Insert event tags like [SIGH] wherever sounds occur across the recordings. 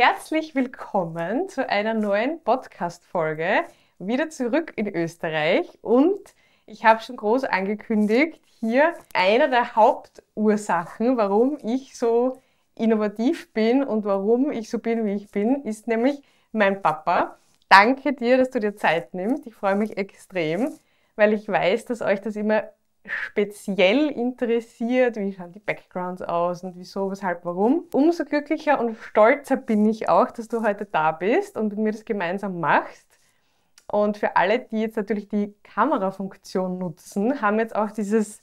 Herzlich willkommen zu einer neuen Podcast-Folge. Wieder zurück in Österreich und ich habe schon groß angekündigt, hier einer der Hauptursachen, warum ich so innovativ bin und warum ich so bin, wie ich bin, ist nämlich mein Papa. Danke dir, dass du dir Zeit nimmst. Ich freue mich extrem, weil ich weiß, dass euch das immer speziell interessiert, wie schauen die Backgrounds aus und wieso, weshalb, warum. Umso glücklicher und stolzer bin ich auch, dass du heute da bist und mit mir das gemeinsam machst. Und für alle, die jetzt natürlich die Kamerafunktion nutzen, haben jetzt auch dieses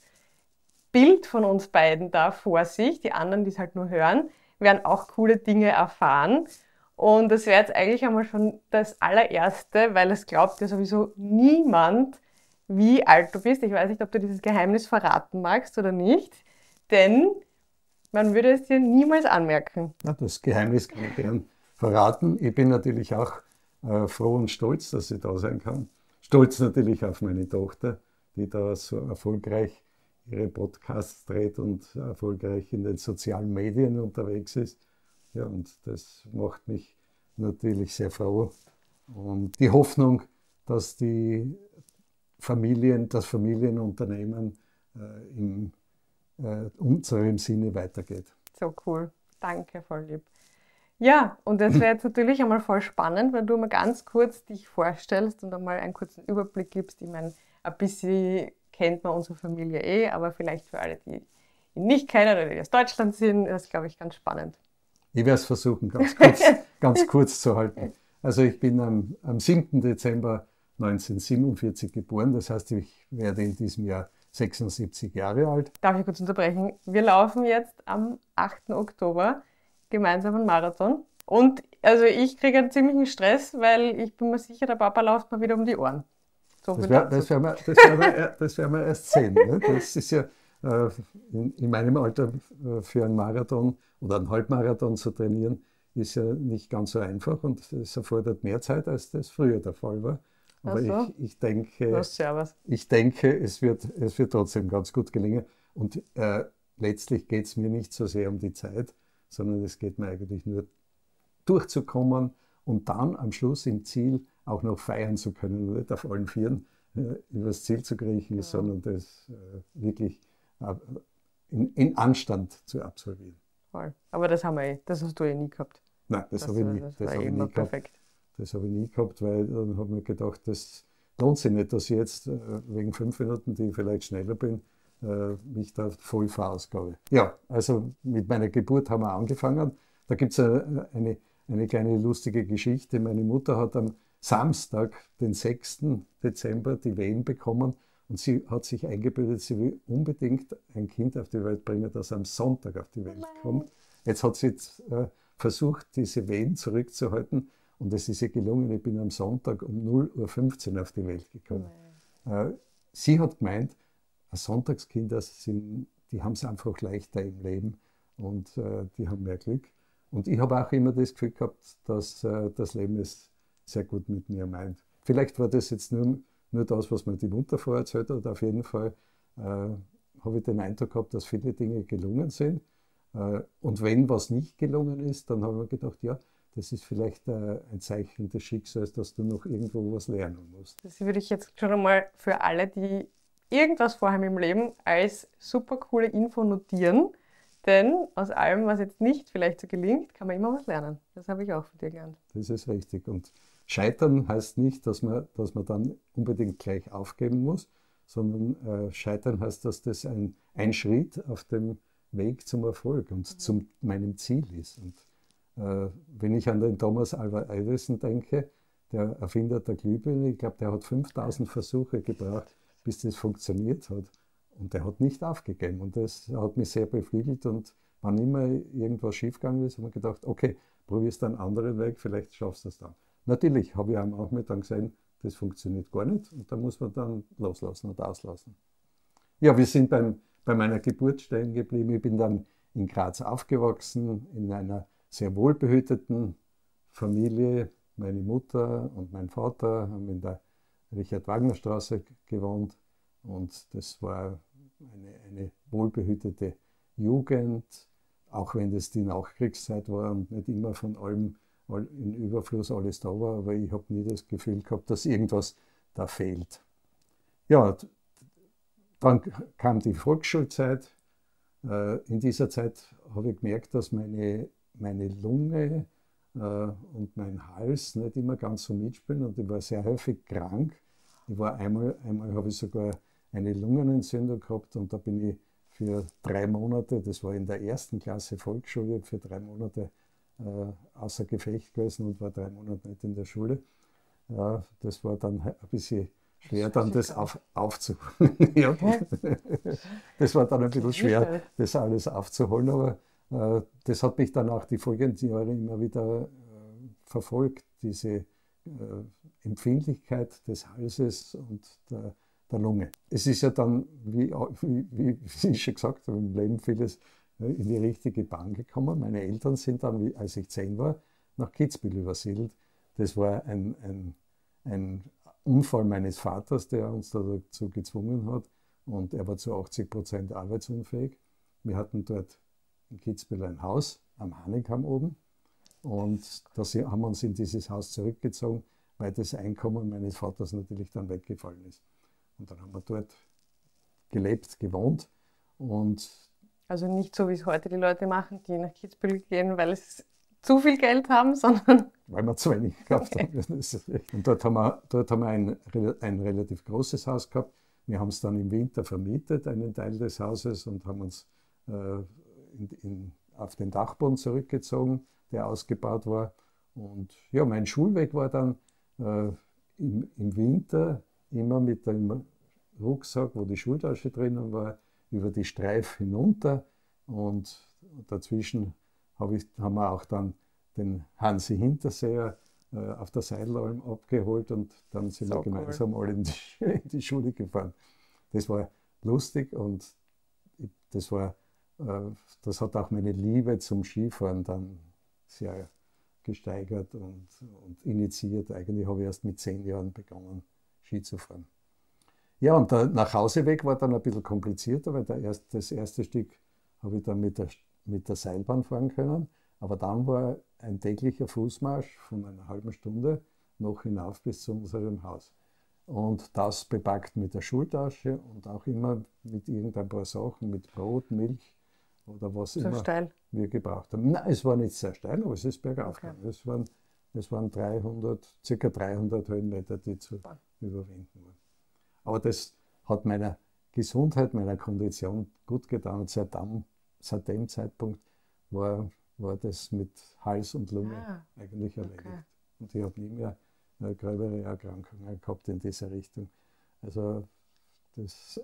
Bild von uns beiden da vor sich. Die anderen, die es halt nur hören, werden auch coole Dinge erfahren. Und das wäre jetzt eigentlich einmal schon das allererste, weil es glaubt ja sowieso niemand, wie alt du bist. Ich weiß nicht, ob du dieses Geheimnis verraten magst oder nicht, denn man würde es dir niemals anmerken. Na, das Geheimnis kann ich gern verraten. Ich bin natürlich auch äh, froh und stolz, dass ich da sein kann. Stolz natürlich auf meine Tochter, die da so erfolgreich ihre Podcasts dreht und erfolgreich in den sozialen Medien unterwegs ist. Ja, und das macht mich natürlich sehr froh. Und die Hoffnung, dass die Familien, das Familienunternehmen äh, in äh, unserem Sinne weitergeht. So cool. Danke, voll lieb. Ja, und das wäre jetzt natürlich einmal voll spannend, wenn du mal ganz kurz dich vorstellst und einmal einen kurzen Überblick gibst. Ich meine, ein bisschen kennt man unsere Familie eh, aber vielleicht für alle, die ihn nicht kennen oder die aus Deutschland sind, ist, glaube ich, ganz spannend. Ich werde es versuchen, ganz kurz, [LAUGHS] ganz kurz zu halten. Also ich bin am, am 7. Dezember 1947 geboren. Das heißt, ich werde in diesem Jahr 76 Jahre alt. Darf ich kurz unterbrechen? Wir laufen jetzt am 8. Oktober gemeinsam einen Marathon. Und also ich kriege einen ziemlichen Stress, weil ich bin mir sicher, der Papa läuft mal wieder um die Ohren. So das, wär, werden wir, wir, das werden wir erst sehen. Ne? Das ist ja äh, in, in, meinem Alter äh, für einen Marathon oder einen Halbmarathon zu trainieren, ist ja nicht ganz so einfach und es erfordert mehr Zeit, als das früher der Fall war. Aber so. ich, ich, denke, ich denke es, wird, es wird trotzdem ganz gut gelingen. Und äh, letztlich geht es mir nicht so sehr um die Zeit, sondern es geht mir eigentlich nur durchzukommen und dann am Schluss im Ziel auch noch feiern zu können, nicht auf allen Vieren äh, übers Ziel zu kriechen, ja. sondern das äh, wirklich äh, in, in, Anstand zu absolvieren. Voll. Aber das haben wir eh, das hast du eh nie gehabt. Nein, das, das habe ich nie. Das, das habe ich nie gehabt. Das habe ich nie gehabt, weil dann habe ich mir gedacht, das lohnt sich nicht, dass ich jetzt äh, wegen fünf Minuten, die ich vielleicht schneller bin, äh, mich da voll verausgabe. Ja, also mit meiner Geburt haben wir angefangen. Da gibt es eine, eine, eine kleine lustige Geschichte. Meine Mutter hat am Samstag, den 6. Dezember, die Wehen bekommen und sie hat sich eingebildet, sie will unbedingt ein Kind auf die Welt bringen, das am Sonntag auf die Welt kommt. Jetzt hat sie jetzt, äh, versucht, diese Wehen zurückzuhalten und es ist ihr gelungen, ich bin am Sonntag um 0.15 Uhr auf die Welt gekommen. Äh, sie hat gemeint, Sonntagskinder sind, die haben es einfach leichter im Leben und äh, die haben mehr Glück. Und ich habe auch immer das Gefühl gehabt, dass äh, das Leben es sehr gut mit mir meint. Vielleicht war das jetzt nur, nur das, was mir die Mutter vorher erzählt hat. Auf jeden Fall äh, habe ich den Eindruck gehabt, dass viele Dinge gelungen sind. Äh, und wenn was nicht gelungen ist, dann habe ich mir gedacht, ja, das ist vielleicht äh, ein Zeichen des Schicksals, dass du noch irgendwo was lernen musst. Das würde ich jetzt schon einmal für alle, die irgendwas vorhaben im Leben, als super coole Info notieren. Denn aus allem, was jetzt nicht vielleicht so gelingt, kann man immer was lernen. Das habe ich auch von dir gelernt. Das ist richtig. Und Scheitern heißt nicht, dass man, dass man dann unbedingt gleich aufgeben muss, sondern äh, Scheitern heißt, dass das ein, ein Schritt auf dem Weg zum Erfolg und mhm. zu meinem Ziel ist. Und wenn ich an den Thomas Alva Edison denke, der Erfinder der Glühbirne, ich glaube, der hat 5000 Versuche gebraucht, bis das funktioniert hat. Und der hat nicht aufgegeben. Und das hat mich sehr beflügelt. Und wann immer irgendwas schiefgegangen ist, habe ich gedacht, okay, probierst einen anderen Weg, vielleicht schaffst du es dann. Natürlich habe ich auch mit dann gesehen, das funktioniert gar nicht. Und da muss man dann loslassen und auslassen. Ja, wir sind beim, bei meiner Geburt stehen geblieben. Ich bin dann in Graz aufgewachsen, in einer sehr wohlbehüteten Familie. Meine Mutter und mein Vater haben in der Richard-Wagner-Straße gewohnt und das war eine, eine wohlbehütete Jugend, auch wenn das die Nachkriegszeit war und nicht immer von allem in Überfluss alles da war, aber ich habe nie das Gefühl gehabt, dass irgendwas da fehlt. Ja, dann kam die Volksschulzeit. Äh, in dieser Zeit habe ich gemerkt, dass meine, meine Lunge äh, und mein Hals nicht immer ganz so mitspielen und ich war sehr häufig krank. Ich war einmal, einmal habe ich sogar eine Lungenentzündung gehabt und da bin ich für drei Monate, das war in der ersten Klasse Volksschule, für drei Monate äh, außer Gefecht gewesen und war drei Monate nicht in der Schule. Ja, das war dann ein bisschen schwer, dann das auf, aufzuholen. [LAUGHS] ja, das war dann ein bisschen schwer, das alles aufzuholen, aber äh, das hat mich dann auch die folgenden Jahre immer wieder äh, verfolgt, diese äh, Empfindlichkeit des Halses und der, der, Lunge. Es ist ja dann, wie, wie, wie [LAUGHS] ich schon gesagt habe, im Leben vieles in die richtige Bahn gekommen. Meine Eltern sind dann, als ich zehn war, nach Kitzbühel übersiedelt. Das war ein, ein, ein Unfall meines Vaters, der uns dazu gezwungen hat. Und er war zu 80 Prozent arbeitsunfähig. Wir hatten dort in Kitzbühel ein Haus am Hanekam oben. Und da haben wir uns in dieses Haus zurückgezogen, weil das Einkommen meines Vaters natürlich dann weggefallen ist. Und dann haben wir dort gelebt, gewohnt. Und also nicht so, wie es heute die Leute machen, die nach Kitzbühel gehen, weil sie zu viel Geld haben, [LAUGHS] sondern. Weil wir zu wenig gekauft haben. Und dort haben wir, dort haben wir ein, ein relativ großes Haus gehabt. Wir haben es dann im Winter vermietet, einen Teil des Hauses, und haben uns äh, in, in, auf den Dachboden zurückgezogen, der ausgebaut war. Und ja, mein Schulweg war dann äh, im, im, Winter immer mit dem Rucksack, wo die Schultasche drinnen war, über die Streif hinunter. Und dazwischen hab ich, haben wir auch dann den Hansi Hinterseher äh, auf der Seilalm abgeholt und dann sind so wir gemeinsam cool. alle in die, [LAUGHS] in die, Schule gefahren. Das war lustig und das war das hat auch meine Liebe zum Skifahren dann sehr gesteigert und, und initiiert. Eigentlich habe ich erst mit zehn Jahren begonnen, Ski zu fahren. Ja, und der Nachhauseweg war dann ein bisschen komplizierter, weil erst, das erste Stück habe ich dann mit der, mit der Seilbahn fahren können. Aber dann war ein täglicher Fußmarsch von einer halben Stunde noch hinauf bis zu unserem Haus. Und das bepackt mit der Schultasche und auch immer mit irgendein paar Sachen, mit Brot, Milch oder was so immer steil. wir gebraucht haben. Nein, es war nicht sehr steil, aber es ist bergauf okay. Es waren, es waren 300, circa 300 Höhenmeter, die zu Super. überwinden waren. Aber das hat meiner Gesundheit, meiner Kondition gut getan. Und seit dem, seit dem Zeitpunkt war, war das mit Hals und Lunge ah, eigentlich erledigt. Okay. Und ich habe nie mehr äh, gröbere Erkrankungen gehabt in dieser Richtung. Also das,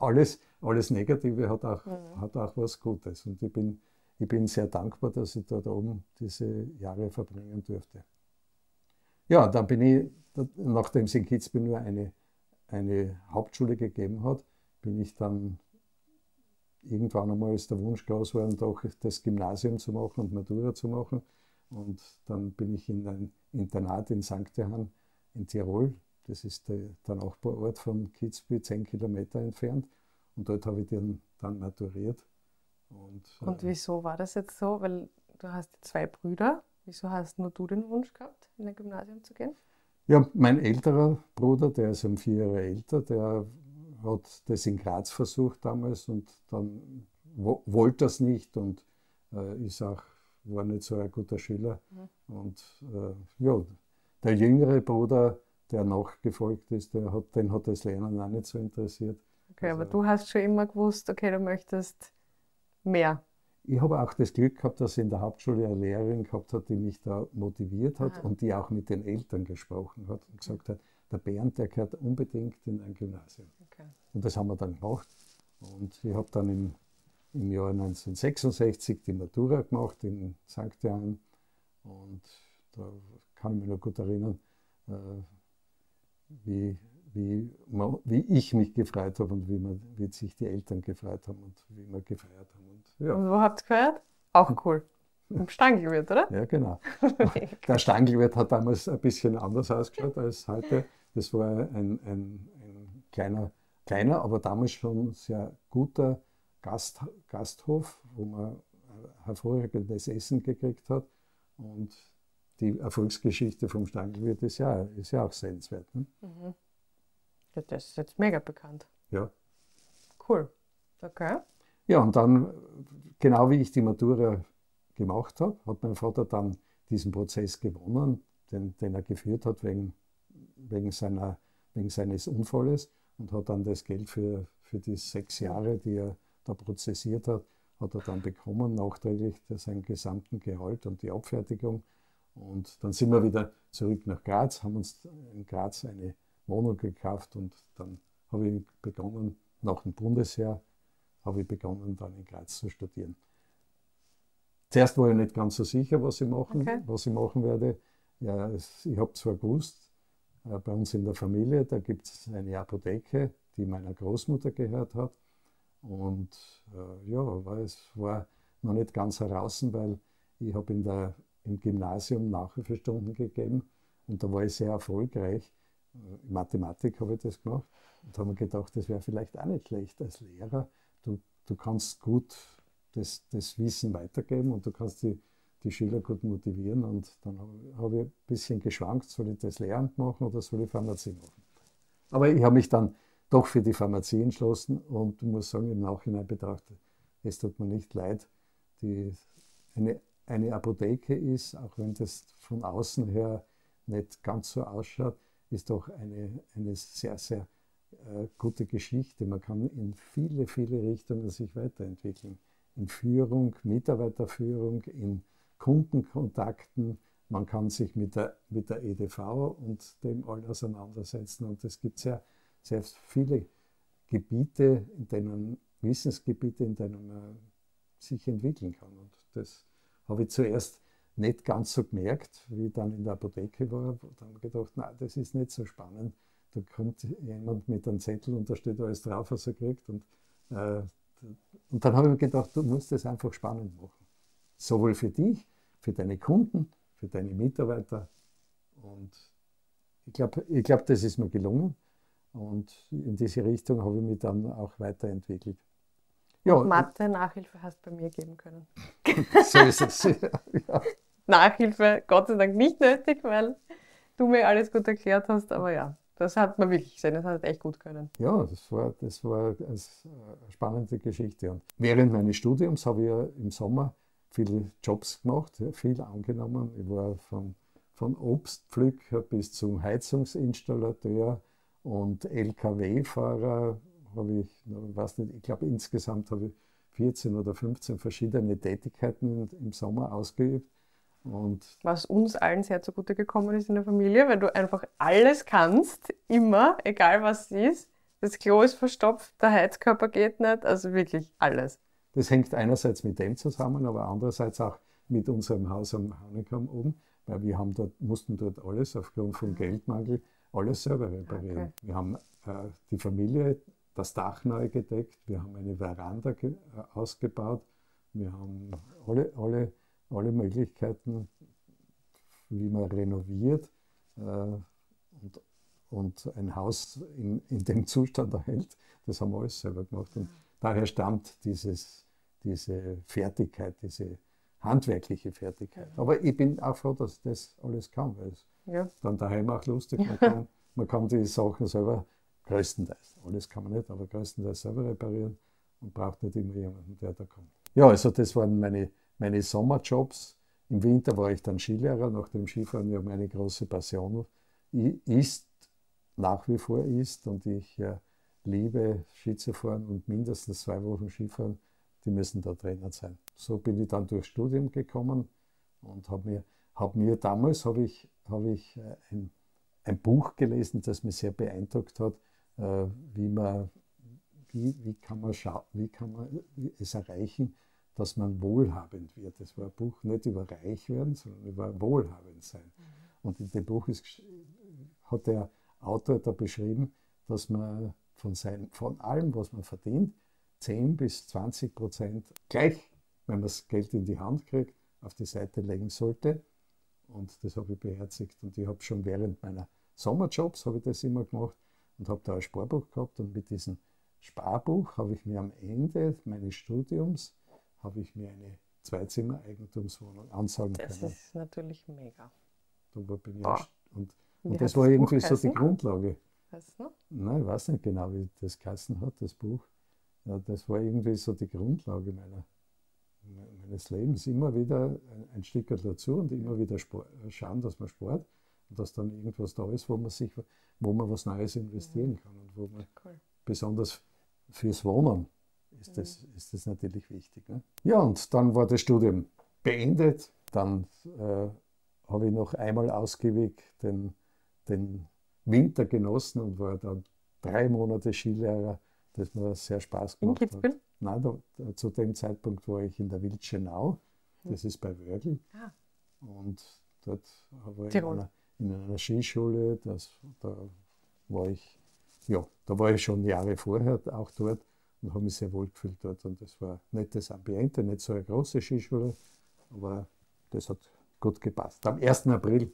alles, alles Negative hat auch, mhm. hat auch was Gutes. Und ich bin, ich bin sehr dankbar, dass ich dort oben diese Jahre verbringen durfte. Ja, dann bin ich, nachdem es in Kitzbühel nur eine, eine Hauptschule gegeben hat, bin ich dann irgendwann einmal ist der Wunsch groß geworden, doch das Gymnasium zu machen und Matura zu machen. Und dann bin ich in ein Internat in St. Johann in Tirol das ist der, der Nachbarort von Kitzbühel, zehn Kilometer entfernt. Und dort habe ich dann, dann maturiert. Und, und äh, wieso war das jetzt so? Weil du hast zwei Brüder. Wieso hast nur du den Wunsch gehabt, in ein Gymnasium zu gehen? Ja, mein älterer Bruder, der ist um vier Jahre älter, der hat das in Graz versucht damals und dann wollte das nicht und äh, ist auch, war nicht so ein guter Schüler. Mhm. Und äh, ja, der jüngere Bruder, der nachgefolgt ist, der hat, den hat das Lernen auch nicht so interessiert. Okay, also, aber du hast schon immer gewusst, okay, du möchtest mehr. Ich habe auch das Glück gehabt, dass ich in der Hauptschule eine Lehrerin gehabt hat, die mich da motiviert hat ah. und die auch mit den Eltern gesprochen hat und gesagt hat, der Bernd, der gehört unbedingt in ein Gymnasium. Okay. Und das haben wir dann gemacht. Und ich habe dann im, im Jahr 1966 die Matura gemacht in St. Johann. Und da kann ich mich noch gut erinnern, äh, wie, wie, man, wie ich mich gefreut habe und wie, man, wie sich die Eltern gefreut haben und wie wir gefeiert haben. Und, ja. und wo habt ihr gefeiert? Auch cool. Im Stangelwirt, oder? Ja, genau. [LAUGHS] Der Stangelwirt hat damals ein bisschen anders ausgeschaut als heute. Das war ein, ein, ein kleiner, kleiner, aber damals schon sehr guter Gast, Gasthof, wo man hervorragendes Essen gekriegt hat. Und die Erfolgsgeschichte vom Stangelwirt ist ja, ist ja auch sehenswert. Ne? Mhm. Ja, das ist jetzt mega bekannt. Ja. Cool. Okay. Ja, und dann, genau wie ich die Matura gemacht habe, hat mein Vater dann diesen Prozess gewonnen, den, den er geführt hat wegen, wegen, seiner, wegen seines Unfalles und hat dann das Geld für, für die sechs Jahre, die er da prozessiert hat, hat er dann bekommen, nachträglich seinen gesamten Gehalt und die Abfertigung. Und dann sind wir wieder zurück nach Graz, haben uns in Graz eine Wohnung gekauft und dann habe ich begonnen, nach dem Bundesheer, habe ich begonnen, dann in Graz zu studieren. Zuerst war ich nicht ganz so sicher, was ich machen, okay. was ich machen werde. Ja, es, ich habe zwar gewusst, äh, bei uns in der Familie, da gibt es eine Apotheke, die meiner Großmutter gehört hat. Und äh, ja, aber es war noch nicht ganz heraus, weil ich habe in der, im Gymnasium Nachhilfestunden gegeben und da war ich sehr erfolgreich. Äh, in Mathematik habe ich das gemacht und habe mir gedacht, das wäre vielleicht auch nicht schlecht als Lehrer. Du, du kannst gut das, das Wissen weitergeben und du kannst die, die Schüler gut motivieren. Und dann habe ich ein bisschen geschwankt, soll ich das Lehramt machen oder soll ich Pharmazie machen. Aber ich habe mich dann doch für die Pharmazie entschlossen und muss sagen, im Nachhinein betrachtet, es tut mir nicht leid. Die, eine, eine Apotheke ist, auch wenn das von außen her nicht ganz so ausschaut, ist doch eine, eine sehr, sehr äh, gute Geschichte. Man kann in viele, viele Richtungen sich weiterentwickeln. In Führung, Mitarbeiterführung, in Kundenkontakten. Man kann sich mit der, mit der EDV und dem all auseinandersetzen. Und es gibt sehr, sehr viele Gebiete, in denen, Wissensgebiete, in denen man sich entwickeln kann. Und das habe ich zuerst nicht ganz so gemerkt, wie ich dann in der Apotheke war. Dann habe ich gedacht, nein, das ist nicht so spannend. Da kommt jemand mit einem Zettel und da steht alles drauf, was er kriegt. Und, äh, und dann habe ich mir gedacht, du musst das einfach spannend machen. Sowohl für dich, für deine Kunden, für deine Mitarbeiter. Und ich glaube, ich glaub, das ist mir gelungen. Und in diese Richtung habe ich mich dann auch weiterentwickelt. Ja, Mathe, Nachhilfe hast du bei mir geben können. So ist es. [LAUGHS] ja. Nachhilfe Gott sei Dank nicht nötig, weil du mir alles gut erklärt hast. Aber ja, das hat man wirklich gesehen, das hat echt gut können. Ja, das war, das war eine spannende Geschichte. Und während meines Studiums habe ich ja im Sommer viele Jobs gemacht, viel angenommen. Ich war von, von Obstpflücker bis zum Heizungsinstallateur und LKW-Fahrer habe ich, weiß nicht, ich glaube insgesamt habe ich 14 oder 15 verschiedene Tätigkeiten im Sommer ausgeübt. Und Was uns allen sehr zugute gekommen ist in der Familie, weil du einfach alles kannst, immer, egal was es ist. Das Klo ist verstopft, der Heizkörper geht nicht, also wirklich alles. Das hängt einerseits mit dem zusammen, aber andererseits auch mit unserem Haus am Honigam oben, weil wir haben dort, mussten dort alles aufgrund von Geldmangel alles selber reparieren. Okay. Wir haben äh, die Familie, das Dach neu gedeckt, wir haben eine Veranda äh, ausgebaut, wir haben alle, alle alle Möglichkeiten, wie man renoviert äh, und, und ein Haus in, in dem Zustand erhält. Das haben wir alles selber gemacht. Und daher stammt dieses, diese Fertigkeit, diese handwerkliche Fertigkeit. Aber ich bin auch froh, dass das alles kann, weil es ja. dann daheim auch lustig. [LAUGHS] Man kann, man kann die Sachen selber größtenteils, alles kann man nicht, aber größtenteils selber reparieren und braucht nicht immer jemanden, der da kommt. Ja, also das waren meine meine Sommerjobs. Im Winter war ich dann Skilehrer, nach dem Skifahren ja meine große Passion ist, nach wie vor ist und ich äh, liebe Ski zu fahren und mindestens zwei Wochen Skifahren, die müssen da Trainer sein. So bin ich dann durchs Studium gekommen und habe mir, hab mir damals hab ich, hab ich äh, ein, ein Buch gelesen, das mich sehr beeindruckt hat, wie man wie, wie, kann man wie kann man es erreichen, dass man wohlhabend wird. Das war ein Buch nicht über reich werden, sondern über wohlhabend sein. Mhm. Und in dem Buch ist, hat der Autor da beschrieben, dass man von, sein, von allem, was man verdient, 10 bis 20 Prozent gleich, wenn man das Geld in die Hand kriegt, auf die Seite legen sollte. Und das habe ich beherzigt. Und ich habe schon während meiner Sommerjobs habe ich das immer gemacht und habe da ein Sparbuch gehabt. Und mit diesem Sparbuch habe ich mir am Ende meines Studiums habe ich mir eine Zweizimmer-Eigentumswohnung anzahlen das können. Das ist natürlich mega. Da war bei mir oh. und, und das war irgendwie so die Grundlage. Weißt du? Nein, ich weiß nicht genau, wie das Kassen hat, das Buch. Ja, das war irgendwie so die Grundlage meiner, meines Lebens. Immer wieder ein Stück dazu und immer wieder Sport, schauen, dass man Sport und dass dann irgendwas da ist, wo man sich, wo man was Neues investieren kann und wo man cool. besonders fürs Wohnen ist das, ist das natürlich wichtig. Ne? Ja, und dann war das Studium beendet. Dann äh, habe ich noch einmal ausgiebig den, den Winter genossen und war dann drei Monate Skilehrer, das mir sehr Spaß gemacht in hat. Nein, da, zu dem Zeitpunkt war ich in der Wildschenau, das ist bei Wörgl. Ah. Und dort war ich in einer, in einer, Skischule, das, da war ich, ja, da war ich schon Jahre vorher auch dort und habe mich sehr wohl gefühlt dort. Und das war ein nettes Ambiente, nicht so eine große Skischule, aber das hat gut gepasst. Am 1. April,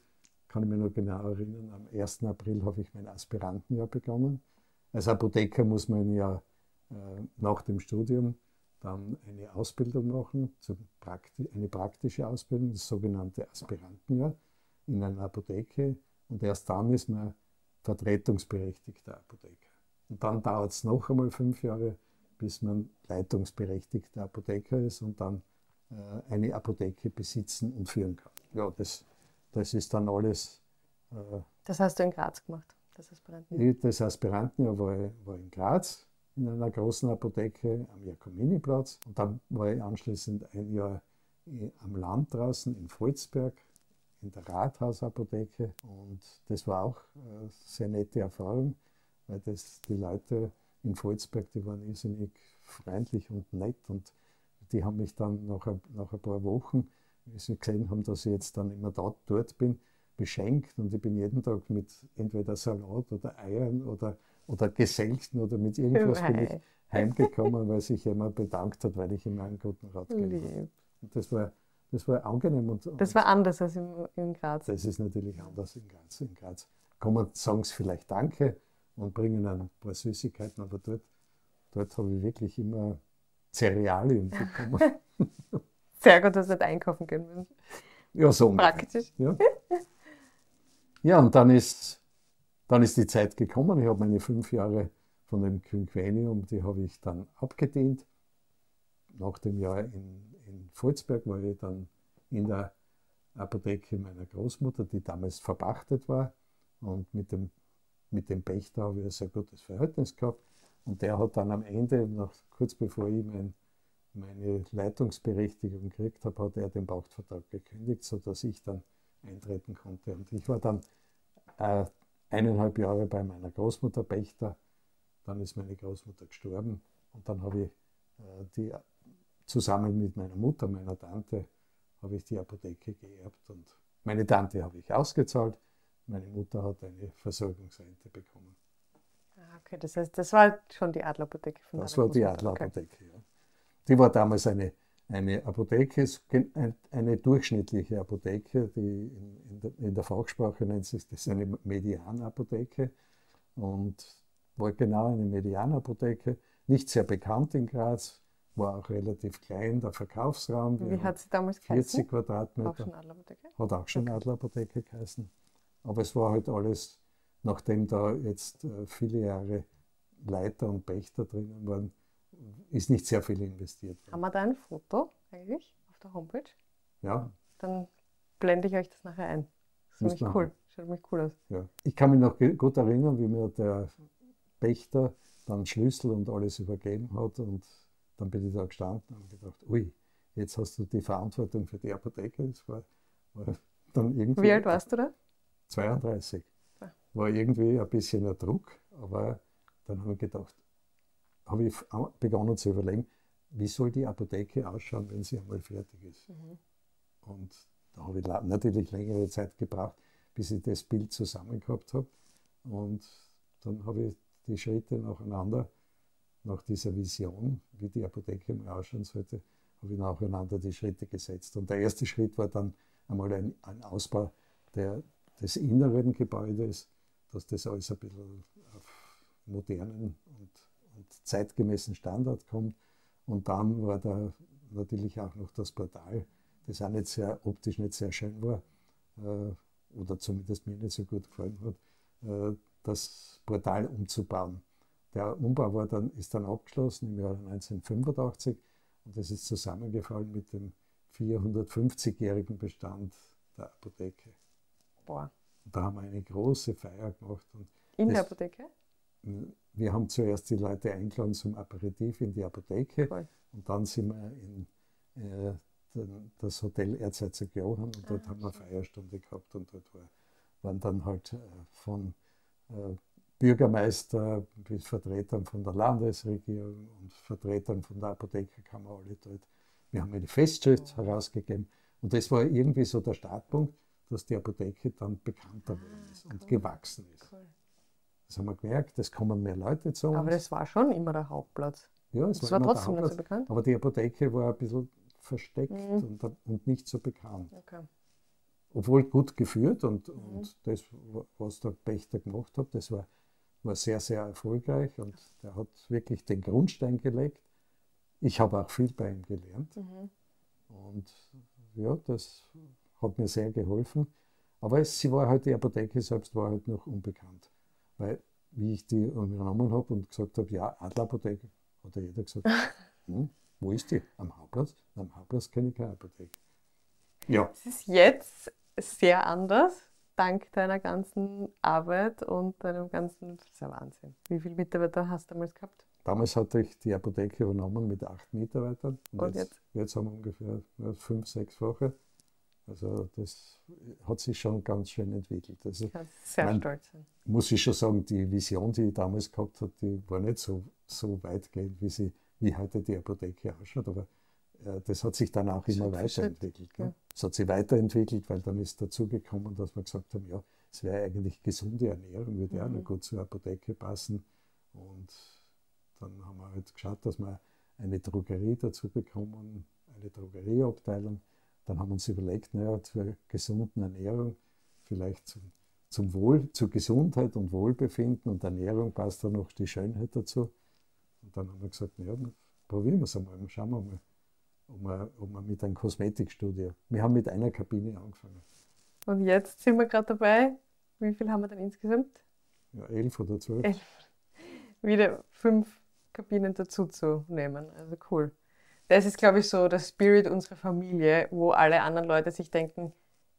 kann ich mich noch genau erinnern, am 1. April habe ich mein Aspirantenjahr begonnen. Als Apotheker muss man ja äh, nach dem Studium dann eine Ausbildung machen, Prakti eine praktische Ausbildung, das sogenannte Aspirantenjahr in einer Apotheke. Und erst dann ist man vertretungsberechtigter Apotheker. Und dann dauert es noch einmal fünf Jahre, bis man leitungsberechtigter Apotheker ist und dann äh, eine Apotheke besitzen und führen kann. Ja, das, das ist dann alles. Äh, das hast du in Graz gemacht, das Aspirantenjahr? Das Aspirantenjahr war, war in Graz in einer großen Apotheke am Jakominiplatz und dann war ich anschließend ein Jahr am Land draußen in Volzberg in der Rathausapotheke. Und das war auch eine sehr nette Erfahrung, weil das die Leute in Volzberg, die waren irrsinnig freundlich und nett. Und die haben mich dann nach ein, nach ein paar Wochen, wie sie gesehen haben, dass ich jetzt dann immer dort, dort bin, beschenkt. Und ich bin jeden Tag mit entweder Salat oder Eiern oder, oder Geselchten oder mit irgendwas bin ich heimgekommen, weil sich jemand bedankt hat, weil ich ihm einen guten Rat gegeben habe. Und das war, das war angenehm. Und, das war anders als in, in Graz. Das ist natürlich anders in Graz. In Graz kommen, sagen sie vielleicht Danke und bringen ein paar Süßigkeiten, aber dort, dort habe ich wirklich immer Cerealien [LAUGHS] bekommen. Sehr gut, dass du nicht einkaufen gehen müssen. Ja, so. Praktisch. Ja. ja, und dann ist, dann ist die Zeit gekommen. Ich habe meine fünf Jahre von dem Quinquenium, die habe ich dann abgedient. Nach dem Jahr in, in Volzberg war ich dann in der Apotheke meiner Großmutter, die damals verpachtet war. Und mit dem, mit dem Pächter habe ich ein sehr gutes Verhältnis gehabt. Und der hat dann am Ende, noch kurz bevor ich mein, meine Leitungsberechtigung gekriegt habe, hat er den Pachtvertrag gekündigt, sodass ich dann eintreten konnte. Und ich war dann äh, eineinhalb Jahre bei meiner Großmutter Pächter. Dann ist meine Großmutter gestorben und dann habe ich äh, die zusammen mit meiner Mutter, meiner Tante, habe ich die Apotheke geerbt und meine Tante habe ich ausgezahlt. Meine Mutter hat eine Versorgungsrente bekommen. Ah, okay, das heißt, das war schon die Adlerapotheke von Das war die Adlerapotheke, okay. ja. Die war damals eine, eine Apotheke, eine durchschnittliche Apotheke, die in, in, der, in der Fachsprache nennt sich das eine Medianapotheke und war genau eine Medianapotheke, nicht sehr bekannt in Graz, war auch relativ klein, der Verkaufsraum. Wie hat sie damals geheißen? 40 Quadratmeter. Auch schon Adlerapotheke? Hat auch schon okay. Adlerapotheke geheißen. Aber es war halt alles nachdem da jetzt äh, viele Jahre Leiter und Pächter drinnen waren, ist nicht sehr viel investiert worden. Haben wir da ein Foto eigentlich auf der Homepage? Ja. Dann blende ich euch das nachher ein. Das ist nämlich cool. Schaut nämlich cool aus. Ja. Ich kann mich noch gut erinnern, wie mir der Pächter dann Schlüssel und alles übergeben hat und dann bin ich da gestanden und gedacht, ui, jetzt hast du die Verantwortung für die Apotheke. Das war, war dann irgendwie. Wie alt warst du da? 32 war irgendwie ein bisschen ein Druck, aber dann habe ich gedacht, habe ich begonnen zu überlegen, wie soll die Apotheke ausschauen, wenn sie einmal fertig ist. Mhm. Und da habe ich natürlich längere Zeit gebraucht, bis ich das Bild zusammen gehabt habe. Und dann habe ich die Schritte nacheinander, nach dieser Vision, wie die Apotheke mal ausschauen sollte, habe ich nacheinander die Schritte gesetzt. Und der erste Schritt war dann einmal ein, ein Ausbau der, des inneren Gebäudes, dass das alles ein bisschen auf modernen und, und zeitgemäßen Standard kommt. Und dann war da natürlich auch noch das Portal, das auch nicht sehr optisch nicht sehr schön war, äh, oder zumindest mir nicht so gut gefallen hat, äh, das Portal umzubauen. Der Umbau war dann, ist dann abgeschlossen im Jahr 1985 und das ist zusammengefallen mit dem 450-jährigen Bestand der Apotheke. Boah. Und da haben wir eine große Feier gemacht. in der Apotheke? Wir haben zuerst die Leute eingeladen zum Aperitif in die Apotheke cool. und dann sind wir in äh, das Hotel Erzherzog Johann und dort ah, haben wir eine Feierstunde gehabt und dort war, waren dann halt äh, von äh, Bürgermeister bis Vertretern von der Landesregierung und Vertretern von der Apothekerkammer alle dort. Wir haben eine Festschrift herausgegeben und das war irgendwie so der Startpunkt, dass die Apotheke dann bekannter ah, ist und gewachsen ist. Das haben wir gemerkt, es kommen mehr Leute zu uns. Aber das war schon immer der Hauptplatz. Ja, es das war, war trotzdem nicht so bekannt. Aber die Apotheke war ein bisschen versteckt mhm. und, und, nicht so bekannt. Okay. Obwohl gut geführt und, mhm. und das, was der Pächter gemacht hat, das war, war sehr, sehr erfolgreich und der hat wirklich den Grundstein gelegt. Ich habe auch viel bei ihm gelernt. Mhm. Und ja, das hat mir sehr geholfen. Aber es, sie war halt, die Apotheke selbst war halt noch unbekannt. Weil, wie ich die übernommen habe und gesagt habe, ja, Adlerapotheke, hat ja jeder gesagt, [LAUGHS] hm, wo ist die? Am Hauptplatz? Am Hauptplatz kenne ich keine Apotheke. Ja. Es ist jetzt sehr anders, dank deiner ganzen Arbeit und deinem ganzen, das ist ja Wahnsinn. Wie viele Mitarbeiter hast du damals gehabt? Damals hatte ich die Apotheke übernommen mit acht Mitarbeitern. Und, und jetzt, jetzt? jetzt? haben wir ungefähr fünf, sechs Wochen. Also das hat sich schon ganz schön entwickelt. Also, sehr mein, stolz sein. Muss ich schon sagen, die Vision, die ich damals gehabt habe, die war nicht so, so weitgehend, wie sie wie heute die Apotheke ausschaut. Aber äh, das hat sich dann auch immer weiterentwickelt. Ne? Es hat sich weiterentwickelt, weil dann ist dazugekommen, dass wir gesagt haben, ja, es wäre eigentlich gesunde Ernährung, würde mhm. auch noch gut zur Apotheke passen. Und dann haben wir halt geschaut, dass wir eine Drogerie dazu bekommen, eine Drogerieabteilung. Dann haben wir uns überlegt, naja, zur gesunden Ernährung, vielleicht zum, zum Wohl, zur Gesundheit und Wohlbefinden und Ernährung passt dann noch die Schönheit dazu. Und dann haben wir gesagt, ja, probieren wir es einmal, schauen wir mal, ob wir mit einem Kosmetikstudio. Wir haben mit einer Kabine angefangen. Und jetzt sind wir gerade dabei. Wie viel haben wir denn insgesamt? Ja, elf oder zwölf. Elf. Wieder fünf Kabinen dazu zu nehmen. Also cool. Das ist, glaube ich, so der Spirit unserer Familie, wo alle anderen Leute sich denken,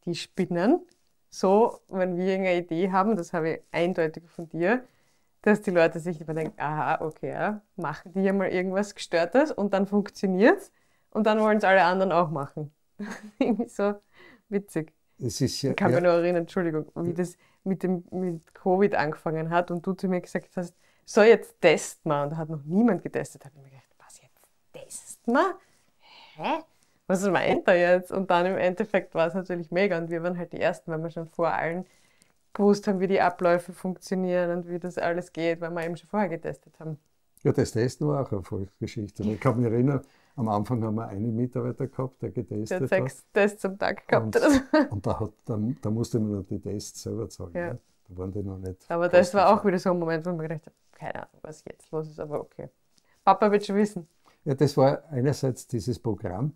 die spinnen. So, wenn wir eine Idee haben, das habe ich eindeutig von dir, dass die Leute sich immer denken, aha, okay, ja, machen die ja mal irgendwas Gestörtes und dann funktioniert es und dann wollen es alle anderen auch machen. [LAUGHS] Irgendwie so witzig. Es ist ja, ich kann ja. mich nur erinnern, Entschuldigung, wie das mit, dem, mit Covid angefangen hat und du zu mir gesagt hast, so jetzt testen wir. Und da hat noch niemand getestet. Da habe ich mir gedacht, was jetzt testen wir? Hä? Was meint er jetzt? Und dann im Endeffekt war es natürlich mega und wir waren halt die Ersten, weil wir schon vor allen gewusst haben, wie die Abläufe funktionieren und wie das alles geht, weil wir eben schon vorher getestet haben. Ja, das Testen war auch eine Erfolgsgeschichte. Ich kann mich erinnern, am Anfang haben wir einen Mitarbeiter gehabt, der getestet der hat. sechs Tests am Tag gehabt. Und, [LAUGHS] und da, hat, da, da musste man die Tests selber zahlen. Ja. Ne? Da waren die noch nicht. Aber das war auch wieder so ein Moment, wo man gedacht hat, keine Ahnung, was jetzt los ist, aber okay. Papa wird schon wissen. Ja, das war einerseits dieses Programm,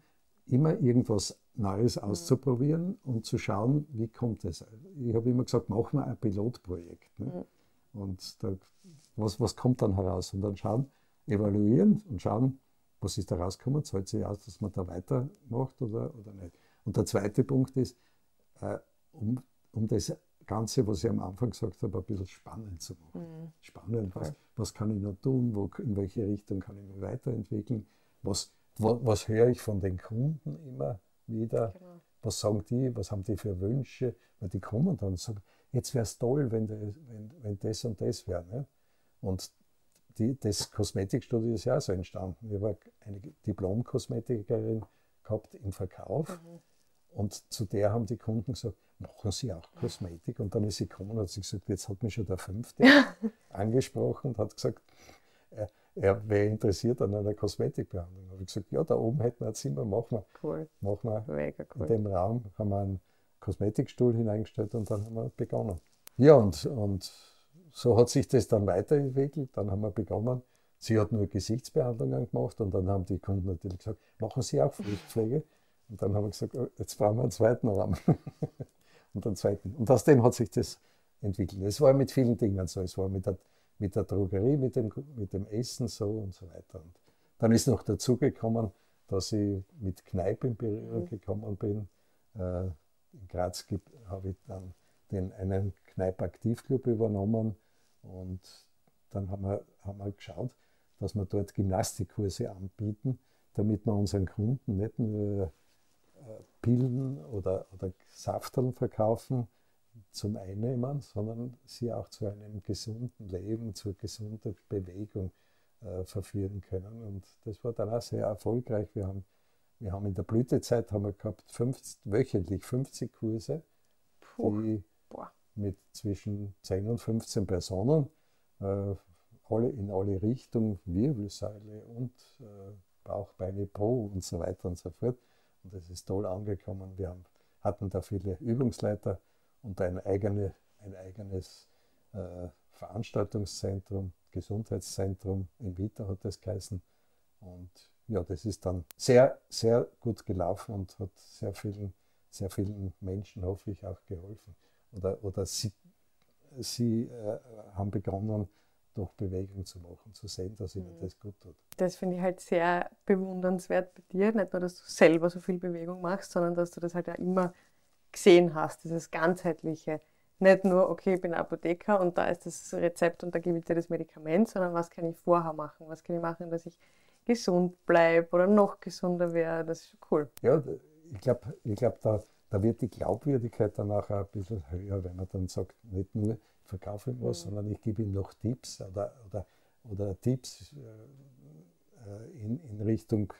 immer irgendwas Neues auszuprobieren und zu schauen, wie kommt es. Ich habe immer gesagt, machen wir ein Pilotprojekt. Ne? Mhm. Und da, was, was kommt dann heraus? Und dann schauen, evaluieren und schauen, was ist da rausgekommen, zahlt sich aus, dass man da weitermacht oder, oder nicht. Und der zweite Punkt ist, äh, um, um das Ganze, was ich am Anfang gesagt habe, ein bisschen spannend zu machen. Mhm. Spannend, was, was kann ich noch tun, wo, in welche Richtung kann ich mich weiterentwickeln, was, was, was höre ich von den Kunden immer wieder, genau. was sagen die, was haben die für Wünsche, weil die kommen dann und sagen, jetzt wäre es toll, wenn, das, wenn, wenn das und das wäre. Ne? Und die, das Kosmetikstudio ist ja auch so entstanden. Ich habe eine Diplom-Kosmetikerin gehabt im Verkauf mhm. und zu der haben die Kunden gesagt, machen Sie auch Kosmetik? Und dann ist sie gekommen und hat sie gesagt, jetzt hat mich schon der Fünfte [LAUGHS] angesprochen und hat gesagt, er, er wäre interessiert an einer Kosmetikbehandlung. Da habe ich gesagt, ja, da oben hätten wir ein Zimmer, machen wir. Cool. Machen wir. Mega cool. In dem Raum haben wir einen Kosmetikstuhl hineingestellt und dann haben wir begonnen. Ja, und, und so hat sich das dann weiterentwickelt. Dann haben wir begonnen. Sie hat nur Gesichtsbehandlungen gemacht und dann haben die Kunden natürlich gesagt, machen Sie auch Fußpflege? Und dann haben wir gesagt, oh, jetzt brauchen wir einen zweiten Raum. [LAUGHS] und den zweiten. Und aus dem hat sich das entwickelt. Es war mit vielen Dingen so. Es war mit der, mit der Drogerie, mit dem, mit dem Essen so und so weiter. Und dann ist noch dazugekommen, dass ich mit Kneipe in Berührung mhm. gekommen bin. Äh, in Graz habe ich dann den, einen Kneipp-Aktivclub übernommen und dann haben wir, haben wir geschaut, dass wir dort Gymnastikkurse anbieten, damit wir unseren Kunden nicht nur äh, Pillen oder, oder Safteln verkaufen zum Einnehmen, sondern sie auch zu einem gesunden Leben, zur gesunden Bewegung äh, verführen können. Und das war dann auch sehr erfolgreich. Wir haben, wir haben in der Blütezeit haben wir gehabt 50, wöchentlich 50 Kurse, Puh. die. Mit zwischen 10 und 15 Personen äh, alle, in alle Richtungen, Wirbelsäule und äh, Bauch, Beine, Po und so weiter und so fort. Und das ist toll angekommen. Wir haben, hatten da viele Übungsleiter und ein, eigene, ein eigenes äh, Veranstaltungszentrum, Gesundheitszentrum in Vita hat das geheißen. Und ja, das ist dann sehr, sehr gut gelaufen und hat sehr vielen, sehr vielen Menschen, hoffe ich, auch geholfen. Oder, oder sie, sie äh, haben begonnen, doch Bewegung zu machen, zu sehen, dass ihnen mhm. das gut tut. Das finde ich halt sehr bewundernswert bei dir. Nicht nur, dass du selber so viel Bewegung machst, sondern dass du das halt ja immer gesehen hast, dieses ganzheitliche. Nicht nur, okay, ich bin Apotheker und da ist das Rezept und da gebe ich dir das Medikament, sondern was kann ich vorher machen? Was kann ich machen, dass ich gesund bleibe oder noch gesunder werde? Das ist cool. Ja, ich glaube, ich glaub, da, da wird die Glaubwürdigkeit danach auch ein bisschen höher, wenn man dann sagt, nicht nur, verkaufe ihm was, mhm. sondern ich gebe ihm noch Tipps oder, oder, oder Tipps äh, äh in, in Richtung,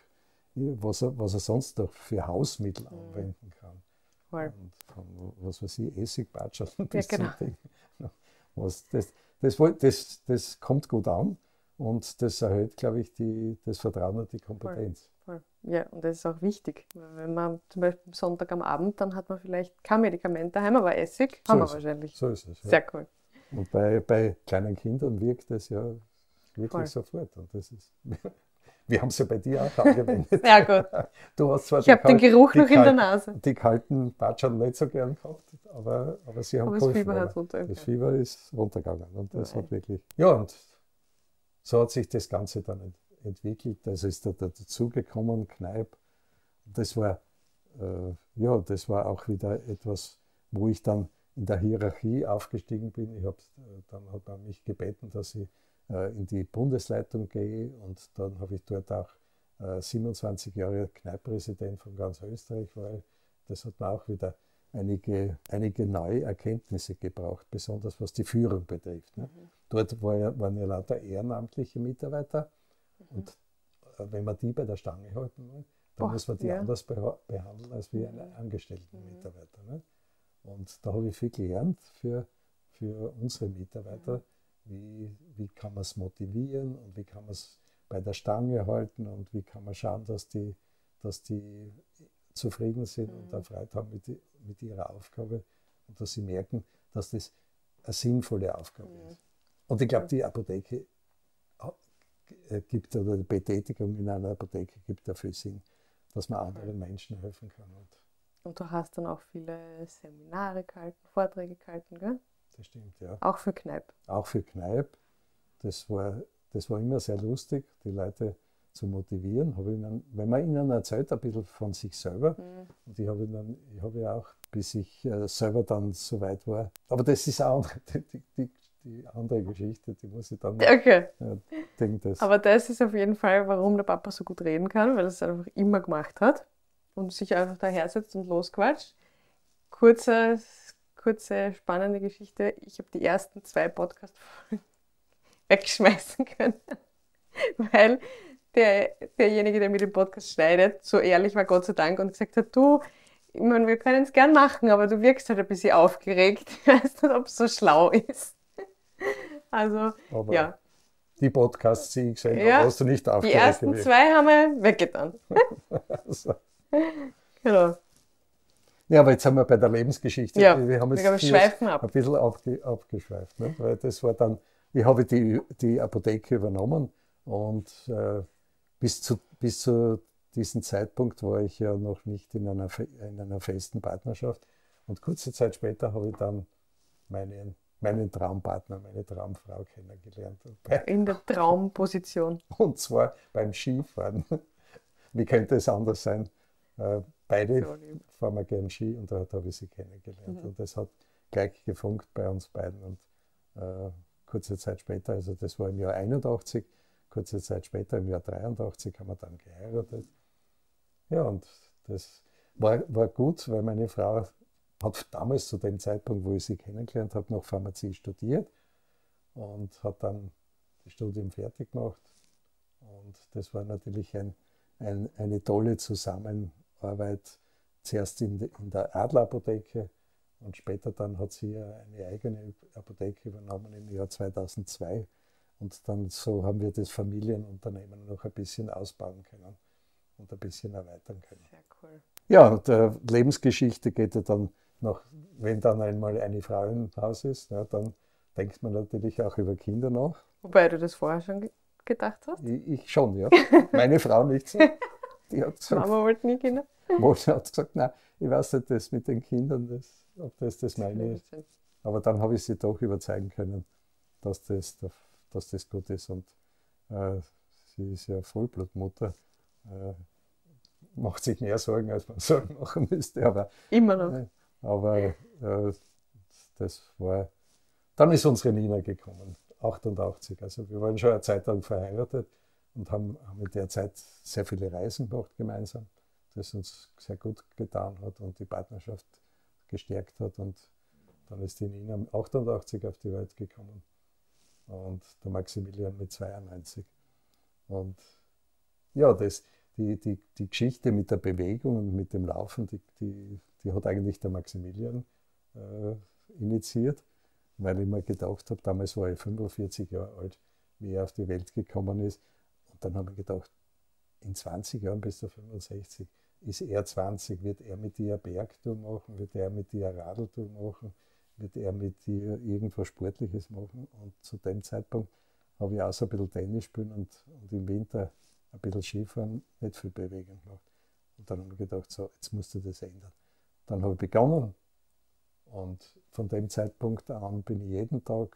was er, was er sonst noch für Hausmittel mhm. anwenden kann. Cool. Und von, was weiß ich, Essigbatschern bis ja, genau. zum [LAUGHS] Was, das, das, das, das kommt gut an und das erhöht, glaube ich, die, das Vertrauen und die Kompetenz. Voll. Ja, und das ist auch wichtig. Wenn man zum Beispiel Sonntag am Abend, dann hat man vielleicht kein Medikament daheim, aber Essig so haben wir wahrscheinlich. So ist es. Ja. Sehr cool. Und bei, bei kleinen Kindern wirkt das ja wirklich Voll. sofort. Und das ist, [LAUGHS] wir haben es ja bei dir auch angewendet. ja, gut. [LAUGHS] Du hast zwar ich habe den Geruch noch in der Nase. Die kalten Batschern nicht so gern gehabt, aber, aber sie haben aber geholfen. Das Fieber, hat runtergegangen. das Fieber ist runtergegangen. Und das Nein. hat wirklich. Ja, und so hat sich das Ganze dann entwickelt. Also ist da dazugekommen, Kneipp. Das war, äh, ja, das war auch wieder etwas, wo ich dann in der Hierarchie aufgestiegen bin. Ich hab, äh, dann hat man mich gebeten, dass ich äh, in die Bundesleitung gehe und dann habe ich dort auch äh, 27 Jahre Kneippräsident von ganz Österreich, weil das hat mir auch wieder einige, einige neue Erkenntnisse gebraucht, besonders was die Führung betrifft. Ne? Mhm. Dort war ja, waren ja lauter ehrenamtliche Mitarbeiter. Und äh, wenn man die bei der Stange halten will, dann Boah, muss man die ja. anders behandeln als wie einen mhm. angestellten mhm. Mitarbeiter. Ne? Und da habe ich viel gelernt für, für unsere Mitarbeiter, wie, wie kann man es motivieren und wie kann man es bei der Stange halten und wie kann man schauen, dass die, dass die zufrieden sind und mhm. Freude haben mit, mit ihrer Aufgabe und dass sie merken, dass das eine sinnvolle Aufgabe mhm. ist. Und ich glaube, die Apotheke gibt, oder die Betätigung in einer Apotheke gibt dafür Sinn, dass man anderen Menschen helfen kann. Und und du hast dann auch viele Seminare gehalten, Vorträge gehalten, gell? Das stimmt, ja. Auch für Kneipp. Auch für Kneipp. Das war, das war immer sehr lustig, die Leute zu motivieren. Habe ihnen, wenn man ihnen erzählt, ein bisschen von sich selber. Mhm. Und ich habe ihnen, ich habe ja auch, bis ich äh, selber dann so weit war. Aber das ist auch [LAUGHS] die, die, die andere Geschichte, die muss ich dann okay. äh, denken. Aber das ist auf jeden Fall, warum der Papa so gut reden kann, weil er es einfach immer gemacht hat und sich einfach daher setzt und losquatscht. Kurze, kurze spannende Geschichte. Ich habe die ersten zwei Podcast-Folgen [LAUGHS] wegschmeißen können, [LAUGHS] weil der, derjenige, der mir den Podcast schneidet, so ehrlich war Gott sei Dank und gesagt hat, du, ich meine, wir können es gern machen, aber du wirkst halt ein bisschen aufgeregt. [LAUGHS] Ich weiß nicht, ob es so schlau ist. Also, aber ja. Die Podcasts, die ich gesehen ja, habe, hast du nicht aufgeregt. Die ersten gewesen. zwei haben wir weggetan. [LAUGHS] also. genau. Ja, aber jetzt haben wir bei der Lebensgeschichte. Ja, wir haben jetzt wir schweifen ab. ein bisschen abge, abgeschweift. Ne? Weil das war dann, ich habe die, die Apotheke übernommen und äh, bis, zu, bis zu diesem Zeitpunkt war ich ja noch nicht in einer, in einer festen Partnerschaft. Und kurze Zeit später habe ich dann meinen, meinen Traumpartner, meine Traumfrau kennengelernt. In der Traumposition. [LAUGHS] Und zwar beim Skifahren. [LAUGHS] Wie könnte es anders sein? Äh, beide fahren wir gern Ski und dort habe ich sie kennengelernt. Mhm. Und das hat gleich gefunkt bei uns beiden. Und äh, kurze Zeit später, also das war im Jahr 81, kurze Zeit später, im Jahr 83, haben wir dann geheiratet. Ja, und das war, war gut, weil meine Frau hat damals zu dem Zeitpunkt, wo ich sie kennengelernt habe, noch Pharmazie studiert und hat dann das Studium fertig gemacht. Und das war natürlich ein, ein, eine tolle Zusammenarbeit. Zuerst in, de, in der Adlerapotheke und später dann hat sie eine eigene Apotheke übernommen im Jahr 2002. Und dann so haben wir das Familienunternehmen noch ein bisschen ausbauen können und ein bisschen erweitern können. Sehr cool. Ja, und der Lebensgeschichte geht ja dann noch, wenn dann einmal eine Frau im Haus ist, ja, dann denkt man natürlich auch über Kinder nach. Wobei du das vorher schon gedacht hast? Ich, ich schon, ja. Meine Frau nicht so. Die hat [LAUGHS] gesagt, Mama wollte nie Kinder. Mama hat gesagt, nein, ich weiß nicht, das mit den Kindern, das, ob das das meine ist. Aber dann habe ich sie doch überzeugen können, dass das, dass das gut ist. Und äh, sie ist ja Vollblutmutter. Äh, macht sich mehr Sorgen, als man [LAUGHS] Sorgen machen müsste. Aber, Immer noch. Äh, aber äh, das war. Dann ist unsere Nina gekommen, 88. Also wir waren schon eine Zeit lang verheiratet und haben, haben in der Zeit sehr viele Reisen gemacht gemeinsam, das uns sehr gut getan hat und die Partnerschaft gestärkt hat. Und dann ist die Nina 88 auf die Welt gekommen und der Maximilian mit 92. Und ja, das, die, die, die Geschichte mit der Bewegung und mit dem Laufen, die, die, die hat eigentlich der Maximilian äh, initiiert, weil ich mir gedacht habe, damals war ich 45 Jahre alt, wie er auf die Welt gekommen ist. Und dann habe ich gedacht, in 20 Jahren bis er 65 ist er 20, wird er mit dir Bergtour machen, wird er mit dir Radeltour machen, wird er mit dir irgendwas Sportliches machen. Und zu dem Zeitpunkt habe ich auch so ein bisschen Tennis spielen und, und im Winter ein bisschen Skifahren, nicht viel Bewegung gemacht. Und dann habe ich gedacht, so, jetzt musst du das ändern. Dann habe ich begonnen und von dem Zeitpunkt an bin ich jeden Tag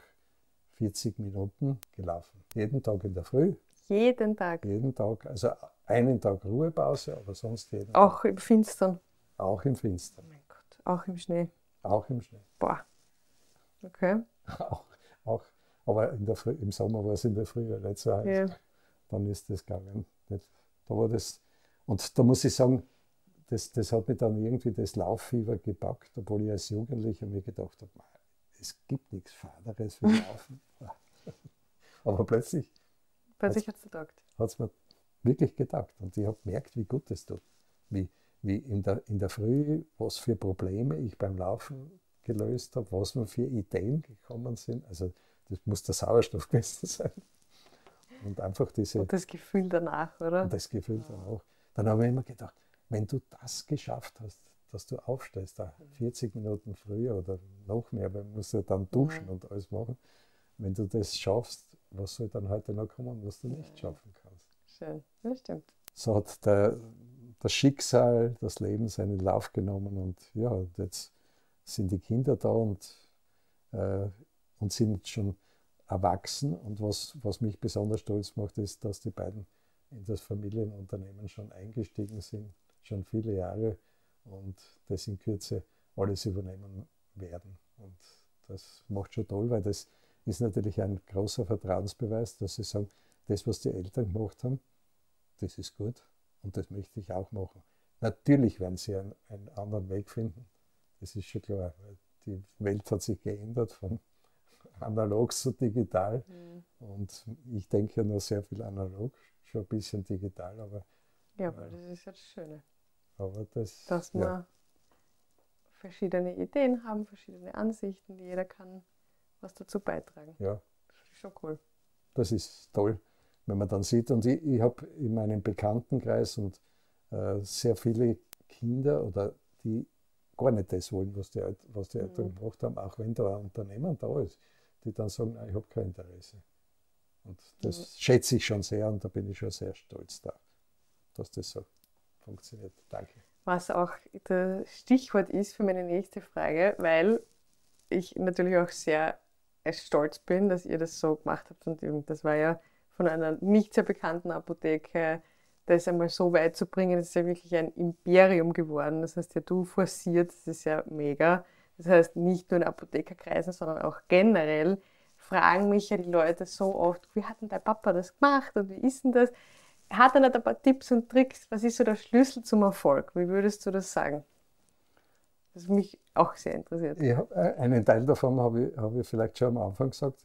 40 Minuten gelaufen. Jeden Tag in der Früh. Jeden Tag? Jeden Tag. Also einen Tag Ruhepause, aber sonst jeden Auch Tag. im Finstern? Auch im Finstern. Oh mein Gott, auch im Schnee? Auch im Schnee. Boah. Okay. [LAUGHS] auch, auch, aber in der Früh, im Sommer war es in der Früh nicht so heiß. Ja dann ist das gegangen. Da war das, und da muss ich sagen, das, das hat mich dann irgendwie das Lauffieber gepackt, obwohl ich als Jugendlicher mir gedacht habe, es gibt nichts Faderes wie [LAUGHS] Laufen. [LAUGHS] Aber plötzlich, plötzlich hat es getaugt. Hat es mir wirklich getaugt. Und ich habe gemerkt, wie gut es tut. Wie, wie in, der, in der Früh, was für Probleme ich beim Laufen gelöst habe, was mir für Ideen gekommen sind. Also das muss der Sauerstoff [LAUGHS] gewesen sein. Und einfach diese. Und das Gefühl danach, oder? Und das Gefühl danach. Dann habe ich immer gedacht, wenn du das geschafft hast, dass du aufstehst, da 40 Minuten früher oder noch mehr, weil man muss ja dann duschen mhm. und alles machen. Wenn du das schaffst, was soll dann heute noch kommen, was du nicht schaffen kannst? Schön, das stimmt. So hat der, das Schicksal, das Leben seinen Lauf genommen und ja, jetzt sind die Kinder da und, äh, und sind schon erwachsen. Und was, was mich besonders stolz macht, ist, dass die beiden in das Familienunternehmen schon eingestiegen sind, schon viele Jahre und das in Kürze alles übernehmen werden. Und das macht schon toll, weil das ist natürlich ein großer Vertrauensbeweis, dass sie sagen, das, was die Eltern gemacht haben, das ist gut und das möchte ich auch machen. Natürlich werden sie einen, einen anderen Weg finden, das ist schon klar, die Welt hat sich geändert von analog zu digital. Mhm. Und ich denke ja nur sehr viel analog, schon ein bisschen digital, aber. Ja, aber äh, das ist ja das Schöne. Aber das, Dass ja. wir verschiedene Ideen haben, verschiedene Ansichten, jeder kann was dazu beitragen. Ja. Das ist schon cool. Das ist toll, wenn man dann sieht. Und ich, ich habe in meinem Bekanntenkreis und äh, sehr viele Kinder oder die gar nicht das wollen, was die, was die Eltern mhm. gemacht haben, auch wenn da ein Unternehmen da ist die dann sagen, nein, ich habe kein Interesse. Und das ja. schätze ich schon sehr und da bin ich schon sehr stolz darauf, dass das so funktioniert. Danke. Was auch das Stichwort ist für meine nächste Frage, weil ich natürlich auch sehr stolz bin, dass ihr das so gemacht habt. Und das war ja von einer nicht sehr bekannten Apotheke, das einmal so weit zu bringen, das ist ja wirklich ein Imperium geworden. Das heißt ja, du forciert, das ist ja mega. Das heißt, nicht nur in Apothekerkreisen, sondern auch generell fragen mich ja die Leute so oft, wie hat denn dein Papa das gemacht und wie ist denn das? Hat er nicht ein paar Tipps und Tricks? Was ist so der Schlüssel zum Erfolg? Wie würdest du das sagen? Das mich auch sehr interessiert. Ja, äh, einen Teil davon habe ich, habe ich vielleicht schon am Anfang gesagt,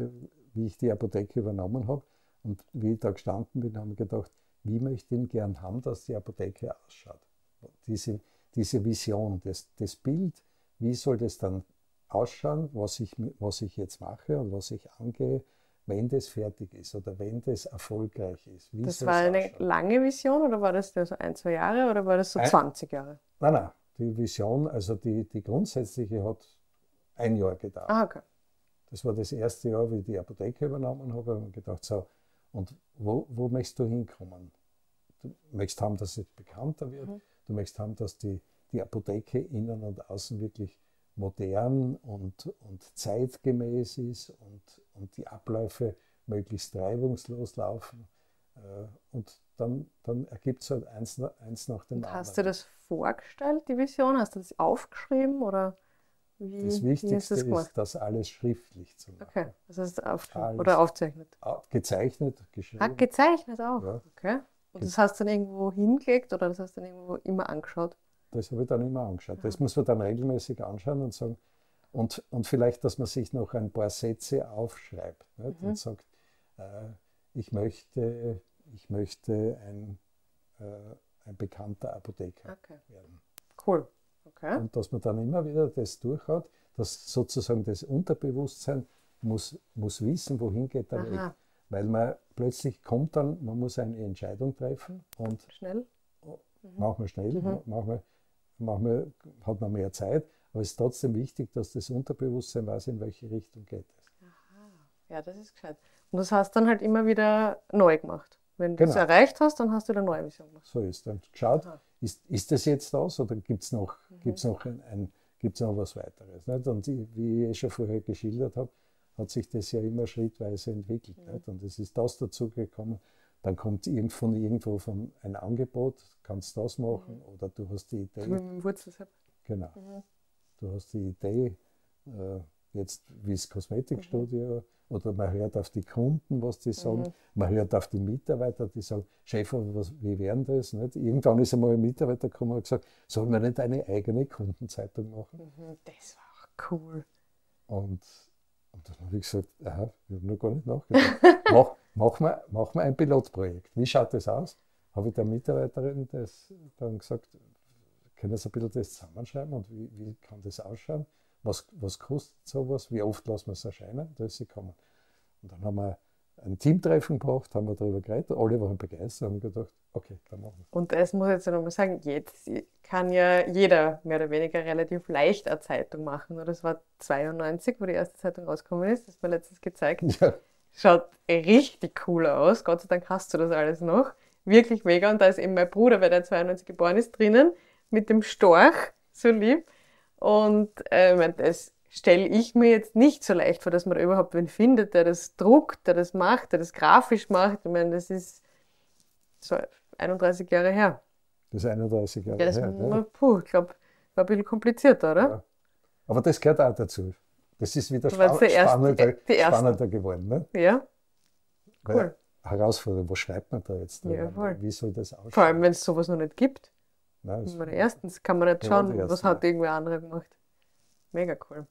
wie ich die Apotheke übernommen habe. Und wie ich da gestanden bin, habe ich gedacht, wie möchte ich ihn gern haben, dass die Apotheke ausschaut? Diese, diese Vision, das, das Bild, wie soll das dann ausschauen, was ich, was ich jetzt mache und was ich angehe, wenn das fertig ist oder wenn das erfolgreich ist. Wie das war eine ausschauen? lange Vision oder war das so ein, zwei Jahre oder war das so ein, 20 Jahre? Nein, nein, die Vision, also die, die grundsätzliche hat ein Jahr gedauert. Ah, okay. Das war das erste Jahr, wie ich die Apotheke übernommen habe. Und gedacht, so, und wo, wo möchtest du hinkommen? Du möchtest haben, dass es bekannter wird. Mhm. Du möchtest haben, dass die, die Apotheke innen und außen wirklich modern und, und zeitgemäß ist und, und die Abläufe möglichst reibungslos laufen. Äh, und dann, dann ergibt es halt eins, eins nach dem und anderen. Hast du das vorgestellt, die Vision? Hast du das aufgeschrieben oder wie, das Wichtigste ist, das, ist, das alles schriftlich zu machen. Okay, das heißt aufgeschrieben oder aufzeichnet? Gezeichnet, geschrieben. Ah, gezeichnet auch, ja. okay. Und das hast du dann irgendwo hingelegt oder das hast du dann irgendwo immer angeschaut? Das habe ich dann immer angeschaut. Das muss man dann regelmäßig anschauen und sagen, und, und vielleicht, dass man sich noch ein paar Sätze aufschreibt nicht? Mhm. und sagt, äh, ich, möchte, ich möchte ein, äh, ein bekannter Apotheker okay. werden. Cool. Okay. Und dass man dann immer wieder das durchhat, dass sozusagen das Unterbewusstsein muss, muss wissen, wohin geht der Aha. Weg. Weil man plötzlich kommt dann, man muss eine Entscheidung treffen und schnell. Mhm. Manchmal schnell, mhm. manchmal manchmal hat man mehr Zeit, aber es ist trotzdem wichtig, dass das Unterbewusstsein weiß, in welche Richtung geht es. Aha, ja, das ist gescheit. Und das hast du dann halt immer wieder neu gemacht. Wenn du es genau. erreicht hast, dann hast du eine neue Vision gemacht. So ist dann geschaut, ist, ist das jetzt das oder gibt es noch, mhm. gibt's noch, ein, ein, gibt's noch was weiteres? Nicht? Und wie ich eh schon vorher geschildert habe, hat sich das ja immer schrittweise entwickelt. Mhm. Und es ist das dazu gekommen, dann kommt von irgendwo von ein Angebot, kannst das machen mhm. oder du hast die Idee. Mit dem Wurzelsepp. Genau. Mhm. Du hast die Idee, äh, jetzt wie das Kosmetikstudio, mhm. oder man hört auf die Kunden, was die sagen, mhm. man hört auf die Mitarbeiter, die sagen, Chef, was, wie wären das? Nicht? Irgendwann ist einmal ein Mitarbeiter gekommen und gesagt, sollen wir nicht eine eigene Kundenzeitung machen? Mhm. Das war auch cool. Und, und dann habe ich gesagt, aha, ich habe noch gar nicht nachgedacht. [LAUGHS] Mach, machen wir, machen wir ein Pilotprojekt. Wie schaut das aus? Habe ich der Mitarbeiterin das dann gesagt, können Sie ein bisschen das zusammenschreiben und wie, wie kann das ausschauen? Was, was kostet sowas? Wie oft lassen wir es erscheinen? Da ist sie gekommen. Und dann haben wir ein Teamtreffen gebracht, haben wir darüber geredet, alle waren begeistert und haben gedacht, okay, dann machen wir Und das muss ich jetzt nochmal sagen, jetzt kann ja jeder mehr oder weniger relativ leicht eine Zeitung machen. Das war 92, wo die erste Zeitung rausgekommen ist, das war letztens gezeigt. Ja. Schaut richtig cool aus. Gott sei Dank hast du das alles noch. Wirklich mega. Und da ist eben mein Bruder, weil der 92 geboren ist, drinnen mit dem Storch. So lieb. Und äh, das stelle ich mir jetzt nicht so leicht vor, dass man da überhaupt wen findet, der das druckt, der das macht, der das grafisch macht. Ich meine, das ist so 31 Jahre her. Das ist 31 Jahre ja, das her. Ja. Puh, ich glaube, war ein bisschen komplizierter, oder? Ja. Aber das gehört auch dazu. Das ist wieder spa spannender, spannender geworden. Ne? Ja. Cool. Herausforderung, was schreibt man da jetzt? Ja, voll. Wie soll das aussehen? Vor allem, wenn es sowas noch nicht gibt. Nein, das erstens kann man nicht schauen, was hat irgendwer andere gemacht. Mega cool.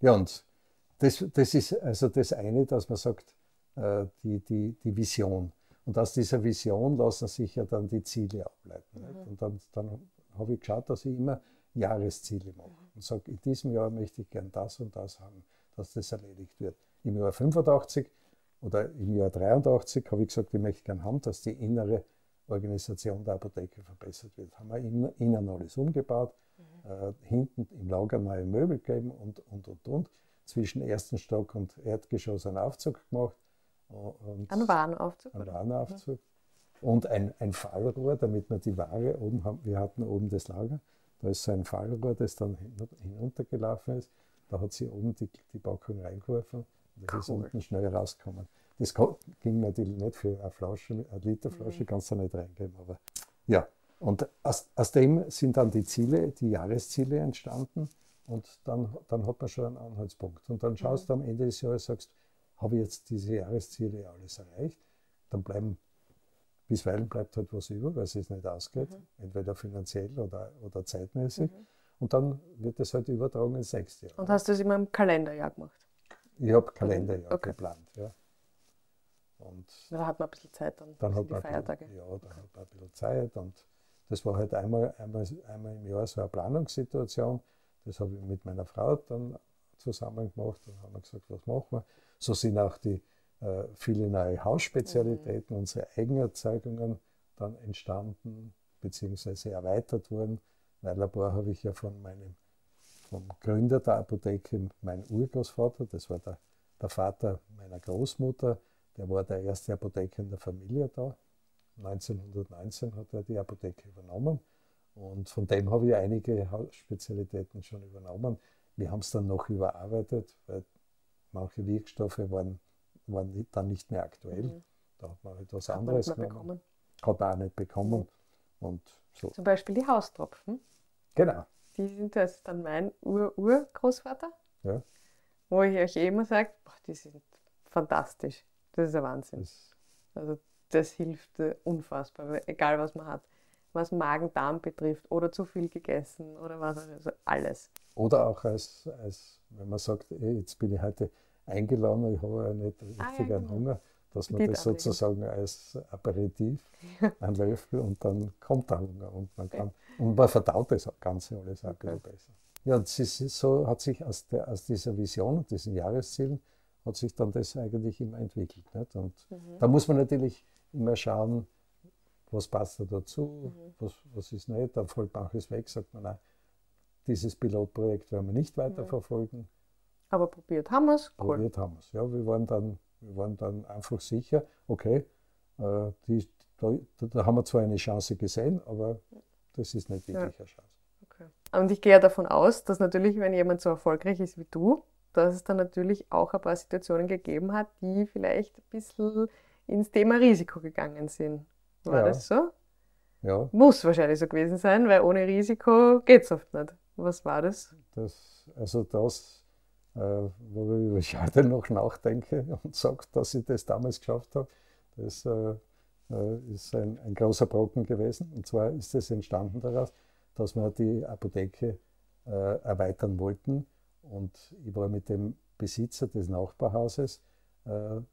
Ja, und das, das ist also das eine, dass man sagt, äh, die, die, die Vision. Und aus dieser Vision lassen sich ja dann die Ziele ableiten. Mhm. Und dann, dann habe ich geschaut, dass ich immer Jahresziele mache und sage, in diesem Jahr möchte ich gern das und das haben, dass das erledigt wird. Im Jahr 85 oder im Jahr 83 habe ich gesagt, ich möchte gern haben, dass die innere Organisation der Apotheke verbessert wird. Haben wir innen alles umgebaut, mhm. äh, hinten im Lager neue Möbel gegeben und, und, und, und. Zwischen ersten Stock und Erdgeschoss einen Aufzug gemacht. Und einen Warenaufzug? Einen Warenaufzug. und ein, ein Fallrohr, damit wir die Ware oben haben. Wir hatten oben das Lager, da ist so ein Fallrohr, das dann hinuntergelaufen ist. Da hat sie oben die, die Packung reingeworfen und das cool. ist unten schnell rausgekommen. Das ging natürlich nicht für eine Flasche, eine Literflasche, mhm. kannst du nicht reingeben, aber ja. Und aus, aus dem sind dann die Ziele, die Jahresziele entstanden und dann, dann hat man schon einen Anhaltspunkt. Und dann schaust mhm. du am Ende des Jahres, sagst, habe ich jetzt diese Jahresziele alles erreicht? Dann bleiben, bisweilen bleibt halt was über, weil es sich nicht ausgeht, mhm. entweder finanziell oder, oder zeitmäßig. Mhm. Und dann wird es halt übertragen ins nächste Jahr. Und hast du das immer im Kalenderjahr gemacht? Ich habe Kalenderjahr okay. geplant, ja. Und da hat man ein bisschen Zeit dann, dann hat die Feiertage. Bisschen, ja, dann okay. hat man ein bisschen Zeit und das war halt einmal, einmal, einmal im Jahr so eine Planungssituation. Das habe ich mit meiner Frau dann zusammen gemacht. Dann haben wir gesagt, was machen wir. So sind auch die viele neue Hausspezialitäten, mhm. unsere Eigenerzeugungen dann entstanden bzw. erweitert worden. Weil Labor habe ich ja von meinem vom Gründer der Apotheke, mein Urgroßvater, das war der, der Vater meiner Großmutter, der war der erste Apotheker in der Familie da. 1919 hat er die Apotheke übernommen und von dem habe ich einige Spezialitäten schon übernommen. Wir haben es dann noch überarbeitet, weil manche Wirkstoffe waren, waren dann nicht mehr aktuell. Mhm. Da hat man etwas hat anderes man bekommen. Hat man auch nicht bekommen. Mhm. Und so. Zum Beispiel die Haustropfen. Genau. Die sind das dann mein Ur-Urgroßvater. Ja. Wo ich euch immer sage, die sind fantastisch. Das ist ein Wahnsinn. Das also das hilft äh, unfassbar, egal was man hat. Was Magen-Darm betrifft oder zu viel gegessen oder was, also alles. Oder auch als, als wenn man sagt, ey, jetzt bin ich heute eingeladen, ich habe ja nicht richtig ah, ja, genau. Hunger, dass man das sozusagen als Aperitif ein Löffel und dann kommt der Hunger und man kann und man verdaut das Ganze alles auch ein bisschen besser. Ja, und so hat sich aus, der, aus dieser Vision, diesen Jahreszielen, hat sich dann das eigentlich immer entwickelt. Nicht? Und mhm. da muss man natürlich immer schauen, was passt da dazu, mhm. was, was ist nicht. Da fällt manches weg, sagt man, nein, dieses Pilotprojekt werden wir nicht weiterverfolgen. Aber probiert haben wir es. Cool. Probiert haben wir es, ja. Wir waren, dann, wir waren dann einfach sicher, okay, äh, die, da, da, haben wir zwar eine Chance gesehen, aber das ist nicht wirklich ja. eine Chance. Okay. Und ich gehe ja davon aus, dass natürlich, wenn jemand so erfolgreich ist wie du, dass es dann natürlich auch ein paar Situationen gegeben hat, die vielleicht ein bisschen ins Thema Risiko gegangen sind. War ja. das so? Ja. Muss wahrscheinlich so gewesen sein, weil ohne Risiko geht es oft nicht. Was war das? das also das, worüber ich heute noch nachdenke und sage, dass ich das damals geschafft habe, das äh, äh, ist ein, ein, großer Brocken gewesen. Und zwar ist es entstanden daraus, dass wir die Apotheke äh, erweitern wollten und ich war mit dem Besitzer des Nachbarhauses, äh,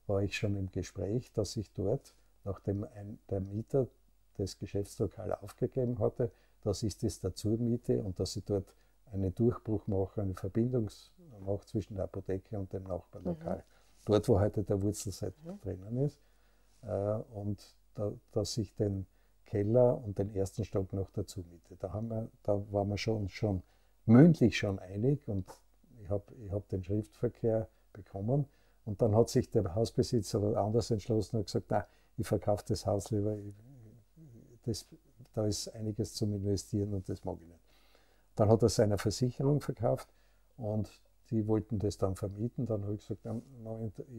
war ich schon im Gespräch, dass ich dort, nachdem ein, der Mieter das Geschäftslokal aufgegeben hatte, dass ich das dazu miete und dass ich dort einen Durchbruch mache, eine Verbindung mache zwischen der Apotheke und dem Nachbarlokal. Mhm. Dort, wo heute der Wurzelset mhm. drinnen ist. Äh, und da, dass ich den Keller und den ersten Stock noch dazu miete. Da, haben wir, da waren wir schon, schon mündlich schon einig und ich habe ich hab den Schriftverkehr bekommen und dann hat sich der Hausbesitzer anders entschlossen und gesagt, na, ich verkaufe das Haus lieber, ich, das, da ist einiges zum Investieren und das mag ich nicht. Dann hat er seine Versicherung verkauft und die wollten das dann vermieten. Dann habe ich gesagt,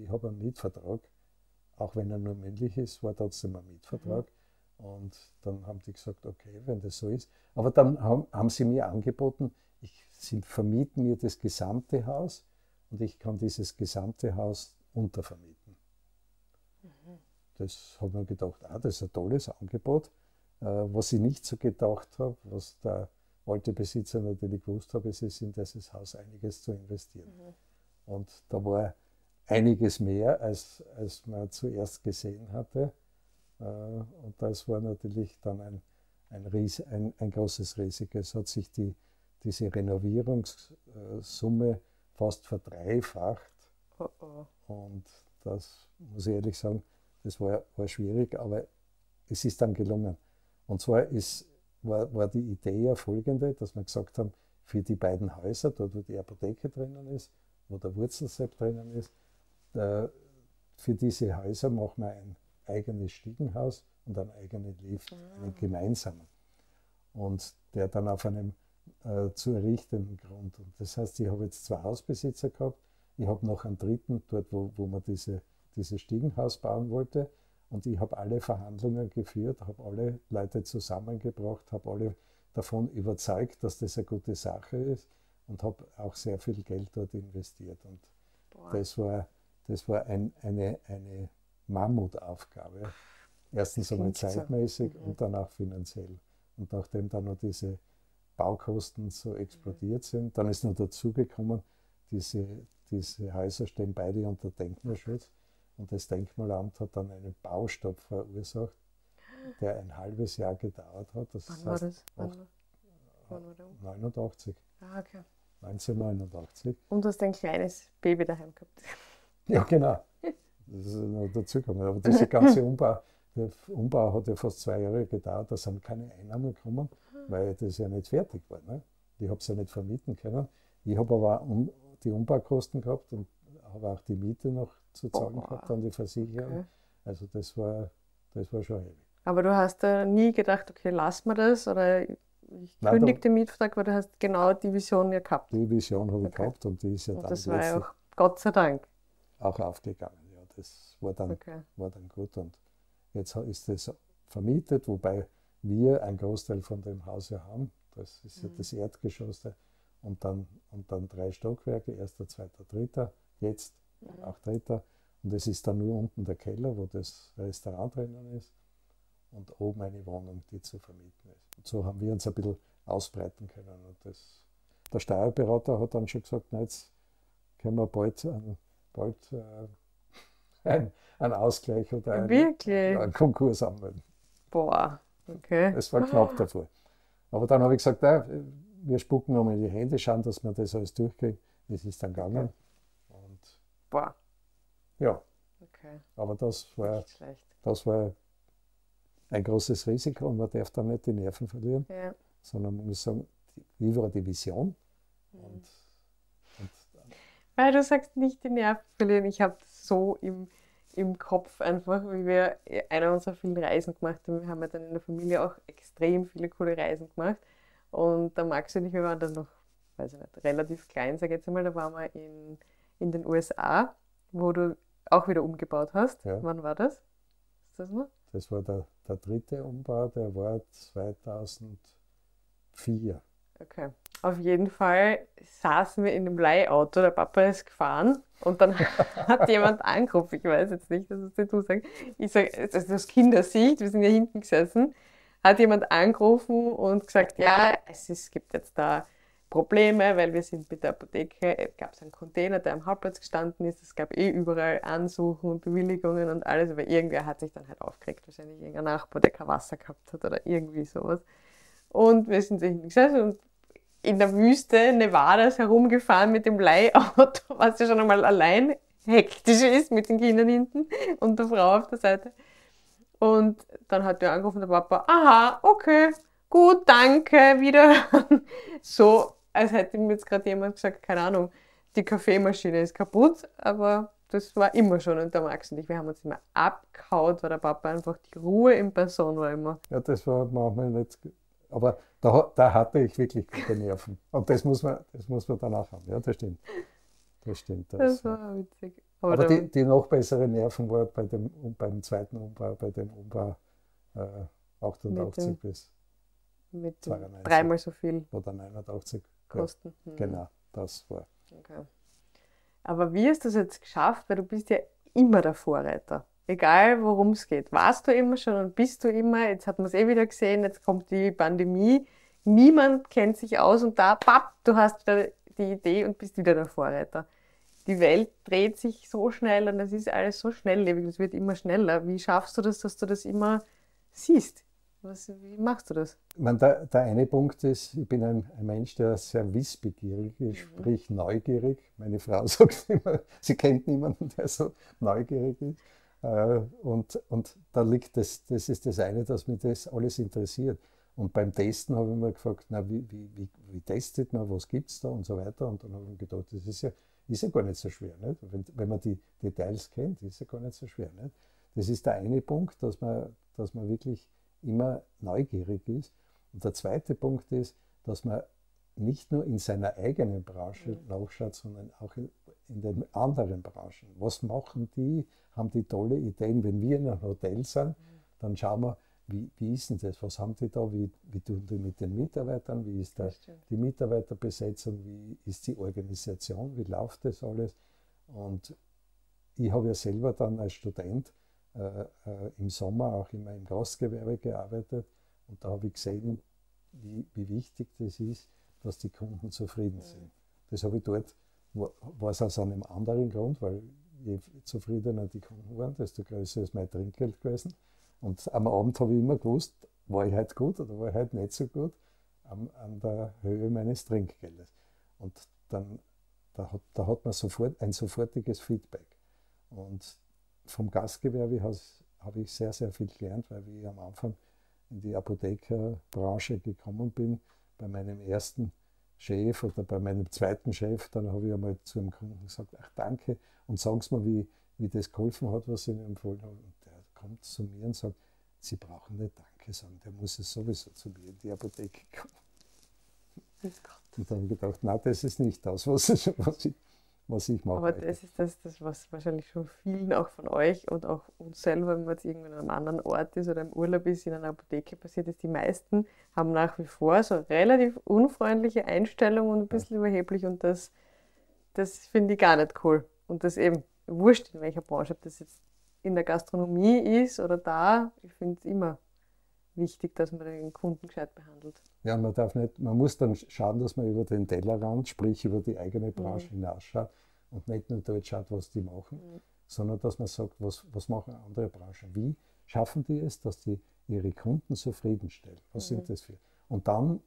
ich habe einen Mietvertrag, auch wenn er nur männlich ist, war trotzdem ein Mietvertrag. Mhm. Und dann haben die gesagt, okay, wenn das so ist. Aber dann haben, haben sie mir angeboten, ich, sie vermieten mir das gesamte Haus und ich kann dieses gesamte Haus untervermieten. Mhm. Das habe ich mir gedacht, ah, das ist ein tolles Angebot. Äh, was ich nicht so gedacht habe, was der alte Besitzer natürlich gewusst habe, ist, ist in dieses Haus einiges zu investieren. Mhm. Und da war einiges mehr, als, als man zuerst gesehen hatte. Äh, und das war natürlich dann ein, ein, Ries ein, ein großes Risiko. Es hat sich die diese Renovierungssumme fast verdreifacht. Oh oh. Und das muss ich ehrlich sagen, das war, war schwierig, aber es ist dann gelungen. Und zwar ist, war, war die Idee ja folgende, dass wir gesagt haben, für die beiden Häuser, dort wo die Apotheke drinnen ist, wo der Wurzelsepp drinnen ist, der, für diese Häuser machen wir ein eigenes Stiegenhaus und einen eigenen Lift, ah. einen gemeinsamen. Und der dann auf einem äh, zu errichtenden Grund. Und das heißt, ich habe jetzt zwei Hausbesitzer gehabt. Ich habe noch einen dritten, dort, wo, wo man diese, dieses Stiegenhaus bauen wollte. Und ich habe alle Verhandlungen geführt, habe alle Leute zusammengebracht, habe alle davon überzeugt, dass das eine gute Sache ist und habe auch sehr viel Geld dort investiert. Und das war, das war ein, eine, eine Mammutaufgabe. Erstens einmal zeitmäßig so. mhm. und dann auch finanziell. Und nachdem dann noch diese Baukosten so explodiert sind, dann ist noch dazugekommen, diese, diese Häuser stehen beide unter Denkmalschutz. Und das Denkmalamt hat dann einen Baustopp verursacht, der ein halbes Jahr gedauert hat. Das Wann war das? Wann, wann war 89. Ah, okay. 1989. Und du hast ein kleines Baby daheim gehabt. Ja, genau. Das ist noch dazugekommen. Aber dieser ganze Umbau, der Umbau hat ja fast zwei Jahre gedauert, da sind keine Einnahmen gekommen, weil das ja nicht fertig war. Ne? Ich habe es ja nicht vermieten können. Ich habe aber die Umbaukosten gehabt und habe auch die Miete noch zu zahlen gehabt an die Versicherung. Okay. Also das war, das war schon heavy. Aber du hast da nie gedacht, okay, lass mir das oder ich kündige den Mietvertrag, weil du hast genau die Vision ja gehabt. Die Vision habe ich okay. gehabt und die ist ja und dann das war ja auch Gott sei Dank auch aufgegangen. Ja, das war dann, okay. war dann gut und jetzt ist es vermietet, wobei wir einen Großteil von dem Haus ja haben. Das ist ja mhm. das Erdgeschoss und dann, und dann drei Stockwerke, erster, zweiter, dritter, jetzt mhm. auch dritter. Und es ist dann nur unten der Keller, wo das Restaurant drinnen ist und oben eine Wohnung, die zu vermieten ist. Und so haben wir uns ein bisschen ausbreiten können. Und das, der Steuerberater hat dann schon gesagt, na, jetzt können wir bald, einen, bald äh, [LAUGHS] ein, einen Ausgleich oder einen, einen, Konkurs anmelden. Boah, okay. Es war knapp davor. Aber dann habe ich gesagt, na, wir spucken nochmal in die Hände, schauen, dass wir das alles durchkriegen. Es ist dann gegangen. Okay. Boah. Ja. Okay. Aber das war, das war ein großes Risiko und man darf da nicht die Nerven verlieren, ja. sondern man muss sagen, wie war die Vision? Mhm. Und, und Weil du sagst, nicht die Nerven verlieren. Ich habe so im, im Kopf einfach, wie wir einer unserer vielen Reisen gemacht haben. Wir haben ja dann in der Familie auch extrem viele coole Reisen gemacht. Und der Max und ich, wir waren dann noch, weiß ich nicht, relativ klein, sage ich jetzt einmal, da waren wir in, in den USA, wo du auch wieder umgebaut hast. Ja. Wann war das? Ist das noch? Das war der, der dritte Umbau, der war 2004. Okay. Auf jeden Fall saßen wir in einem Leihauto, der Papa ist gefahren und dann [LAUGHS] hat jemand angerufen, ich weiß jetzt nicht, das ist du sagst. Ich sage, also aus Kindersicht, wir sind ja hinten gesessen, hat jemand angerufen und gesagt, ja, es, ist, gibt jetzt da Probleme, weil wir sind mit der Apotheke, es gab einen Container, der am Hauptplatz gestanden ist, es gab eh überall Ansuchen und Bewilligungen und alles, aber irgendwer hat sich dann halt aufgeregt, wahrscheinlich irgendein Nachbar, der kein Wasser gehabt hat oder irgendwie sowas. Und wir sind sich gesessen und in der Wüste Nevadas herumgefahren mit dem Leihauto, [LAUGHS] was ja schon einmal allein hektisch ist mit den Kindern hinten und der Frau auf der Seite. Und dann hat der angerufen, der Papa, aha, okay, gut, danke, wieder. so als hätte mir jetzt gerade jemand gesagt, keine Ahnung, die Kaffeemaschine ist kaputt, aber das war immer schon. Und der Max und ich, wir haben uns immer abgehaut, weil der Papa einfach die Ruhe in Person war immer. Ja, das war manchmal nicht. Aber da, da hatte ich wirklich gute Nerven. Und das muss man, das muss man danach haben. Ja, das stimmt. Das stimmt. Das, das war witzig. Aber, aber die, die, noch bessere Nerven war bei dem, beim zweiten Umbau, bei dem Umbau äh, 88 bis mit dreimal so viel. Oder 89 Kosten. Ja, hm. Genau, das war. Okay. Aber wie hast du es jetzt geschafft? Weil du bist ja immer der Vorreiter. Egal worum es geht. Warst du immer schon und bist du immer, jetzt hat man es eh wieder gesehen, jetzt kommt die Pandemie, niemand kennt sich aus und da, papp, du hast wieder die Idee und bist wieder der Vorreiter. Die Welt dreht sich so schnell und es ist alles so schnelllebig, es wird immer schneller. Wie schaffst du das, dass du das immer siehst? Was, wie machst du das? meine, der, der, eine Punkt ist, ich bin ein, ein Mensch, der sehr wissbegierig ist, mhm. sprich neugierig. Meine Frau [LAUGHS] sagt immer, sie kennt niemanden, der so neugierig ist. Äh, und, und da liegt das, das ist das eine, dass mich das alles interessiert. Und beim Testen habe ich mir gefragt, na, wie, wie, wie, wie testet man, was gibt es da und so weiter. Und dann habe ich mir gedacht, das ist ja, ist ja gar nicht so schwer. Nicht? Wenn, wenn man die Details kennt, ist ja gar nicht so schwer. Nicht? Das ist der eine Punkt, dass man, dass man wirklich immer neugierig ist. Und der zweite Punkt ist, dass man nicht nur in seiner eigenen Branche nachschaut, sondern auch in, in, den anderen Branchen. Was machen die? Haben die tolle Ideen? Wenn wir in einem Hotel sind, dann schauen wir, wie, wie ist denn das? Was haben die da? Wie, wie tun die mit den Mitarbeitern? Wie ist das die Mitarbeiterbesetzung? Wie ist die Organisation? Wie läuft das alles? Und ich habe ja selber dann als Student im Sommer auch immer im Gastgewerbe gearbeitet und da habe ich gesehen, wie, wie wichtig das ist, dass die Kunden zufrieden sind. Das habe ich dort, war es aus einem anderen Grund, weil je zufriedener die Kunden waren, desto größer ist mein Trinkgeld gewesen. Und am Abend habe ich immer gewusst, war ich heute gut oder war ich heute nicht so gut, an, an der Höhe meines Trinkgeldes. Und dann da hat, da hat man sofort ein sofortiges Feedback. Und vom Gastgewerbe habe ich sehr, sehr viel gelernt, weil ich am Anfang in die Apothekerbranche gekommen bin, bei meinem ersten Chef oder bei meinem zweiten Chef, dann habe ich einmal zu einem Kunden gesagt, ach danke und sagen Sie mir, wie, wie das geholfen hat, was ich Ihnen empfohlen habe. Und der kommt zu mir und sagt, Sie brauchen nicht Danke sagen, der muss es sowieso zu mir in die Apotheke kommen. Und dann habe ich gedacht, nein, das ist nicht das, was ich, was ich, was ich mache. Aber das ist das, das, was wahrscheinlich schon vielen auch von euch und auch uns selber, wenn man jetzt irgendwo an einem anderen Ort ist oder im Urlaub ist, in einer Apotheke passiert ist, die meisten haben nach wie vor so relativ unfreundliche Einstellung und ein bisschen ja. überheblich und das, das finde ich gar nicht cool. Und das eben wurscht in welcher Branche, ob das jetzt in der Gastronomie ist oder da, ich finde es immer wichtig, dass man den Kunden gescheit behandelt. Ja, man darf nicht, man muss dann schauen, dass man über den Tellerrand, sprich über die eigene mhm. Branche mhm. hinausschaut und nicht nur dort schaut, was die machen, mhm. sondern dass man sagt, was, was machen andere Branchen? Wie schaffen die es, dass die ihre Kunden zufriedenstellen? Was mhm. sind das für? Und dann,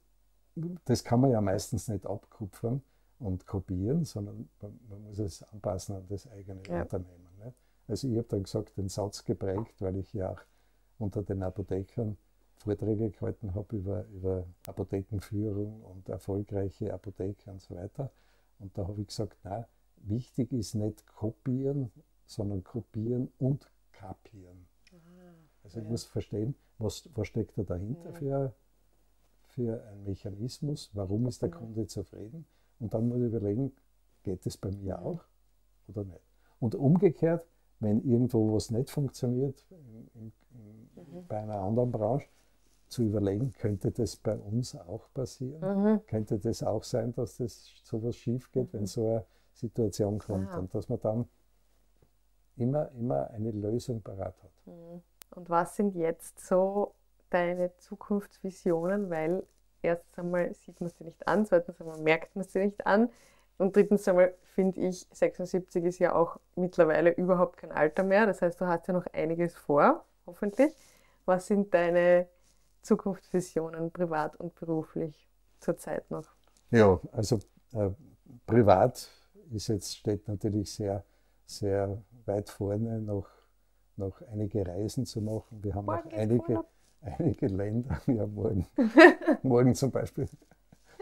das kann man ja meistens nicht abkupfern und kopieren, sondern man, man muss es anpassen an das eigene ja. Unternehmen. Nicht? Also ich habe dann gesagt, den Satz geprägt, weil ich ja auch unter den Apothekern Vorträge gehalten habe über, über Apothekenführung und erfolgreiche Apotheke und so weiter. Und da habe ich gesagt, na, wichtig ist nicht kopieren, sondern kopieren und kapieren. Ah, also ich ja. muss verstehen, was, was steckt da dahinter ja. für, für ein Mechanismus, warum ist der ja. Kunde zufrieden und dann muss ich überlegen, geht es bei mir auch oder nicht. Und umgekehrt, wenn irgendwo was nicht funktioniert in, in, in, mhm. bei einer anderen Branche, zu überlegen, könnte das bei uns auch passieren? Mhm. Könnte das auch sein, dass das sowas schief geht, wenn mhm. so eine Situation kommt Aha. und dass man dann immer, immer eine Lösung parat hat. Mhm. Und was sind jetzt so deine Zukunftsvisionen? Weil erstens einmal sieht man sie nicht an, zweitens einmal merkt man sie nicht an und drittens einmal finde ich, 76 ist ja auch mittlerweile überhaupt kein Alter mehr. Das heißt, du hast ja noch einiges vor, hoffentlich. Was sind deine Zukunftsvisionen, privat und beruflich zurzeit noch? Ja, also äh, privat ist jetzt, steht natürlich sehr, sehr weit vorne, noch, noch einige Reisen zu machen. Wir haben morgen noch einige, [LAUGHS] einige Länder, ja, morgen, [LAUGHS] morgen zum Beispiel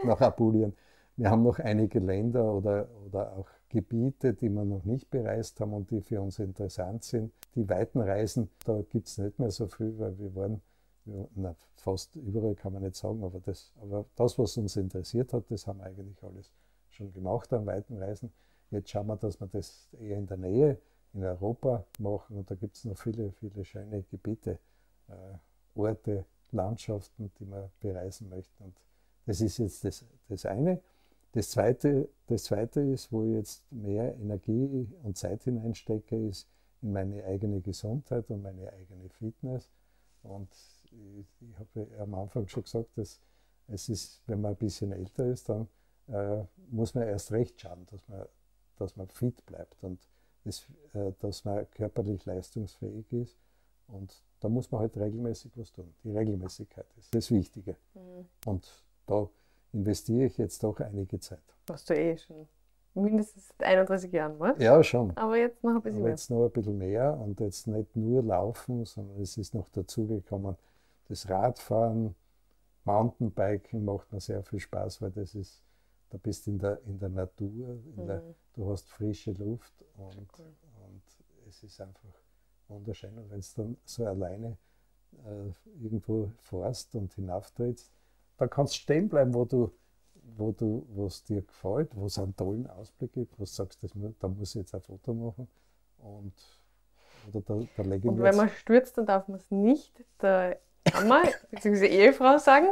nach Apulien. Wir haben noch einige Länder oder, oder auch Gebiete, die wir noch nicht bereist haben und die für uns interessant sind. Die weiten Reisen, da gibt es nicht mehr so viel, weil wir waren ja, na, fast überall kann man nicht sagen, aber das, aber das, was uns interessiert hat, das haben wir eigentlich alles schon gemacht an weiten Reisen. Jetzt schauen wir, dass wir das eher in der Nähe in Europa machen und da gibt es noch viele, viele schöne Gebiete, äh, Orte, Landschaften, die wir bereisen möchten. Und das ist jetzt das, das eine. Das zweite, das zweite ist, wo ich jetzt mehr Energie und Zeit hineinstecke, ist in meine eigene Gesundheit und meine eigene Fitness. Und ich, habe am Anfang schon gesagt, dass es ist, wenn man ein bisschen älter ist, dann äh, muss man erst recht schauen, dass man, dass man fit bleibt und das, äh, dass man körperlich leistungsfähig ist. Und da muss man halt regelmäßig was tun. Die Regelmäßigkeit ist das Wichtige. Mhm. Und da investiere ich jetzt doch einige Zeit. Was du eh schon mindestens seit 31 Jahren, was? Ja, schon. Aber jetzt noch ein bisschen Aber mehr. Jetzt noch ein bisschen mehr und jetzt nicht nur laufen, sondern es ist noch dazugekommen, das Radfahren, Mountainbiken macht mir sehr viel Spaß, weil das ist, da bist du in der, in der Natur, in mhm. der, du hast frische Luft und, cool. und es ist einfach wunderschön. Und wenn du dann so alleine äh, irgendwo fährst und hinauftrittst, dann kannst du stehen bleiben, wo du, wo du, was dir gefällt, wo es einen tollen Ausblick gibt, wo du sagst, das, da muss ich jetzt ein Foto machen. Und, oder da, da lege ich Und wenn man stürzt, dann darf man es nicht der Mama bzw. Ehefrau sagen,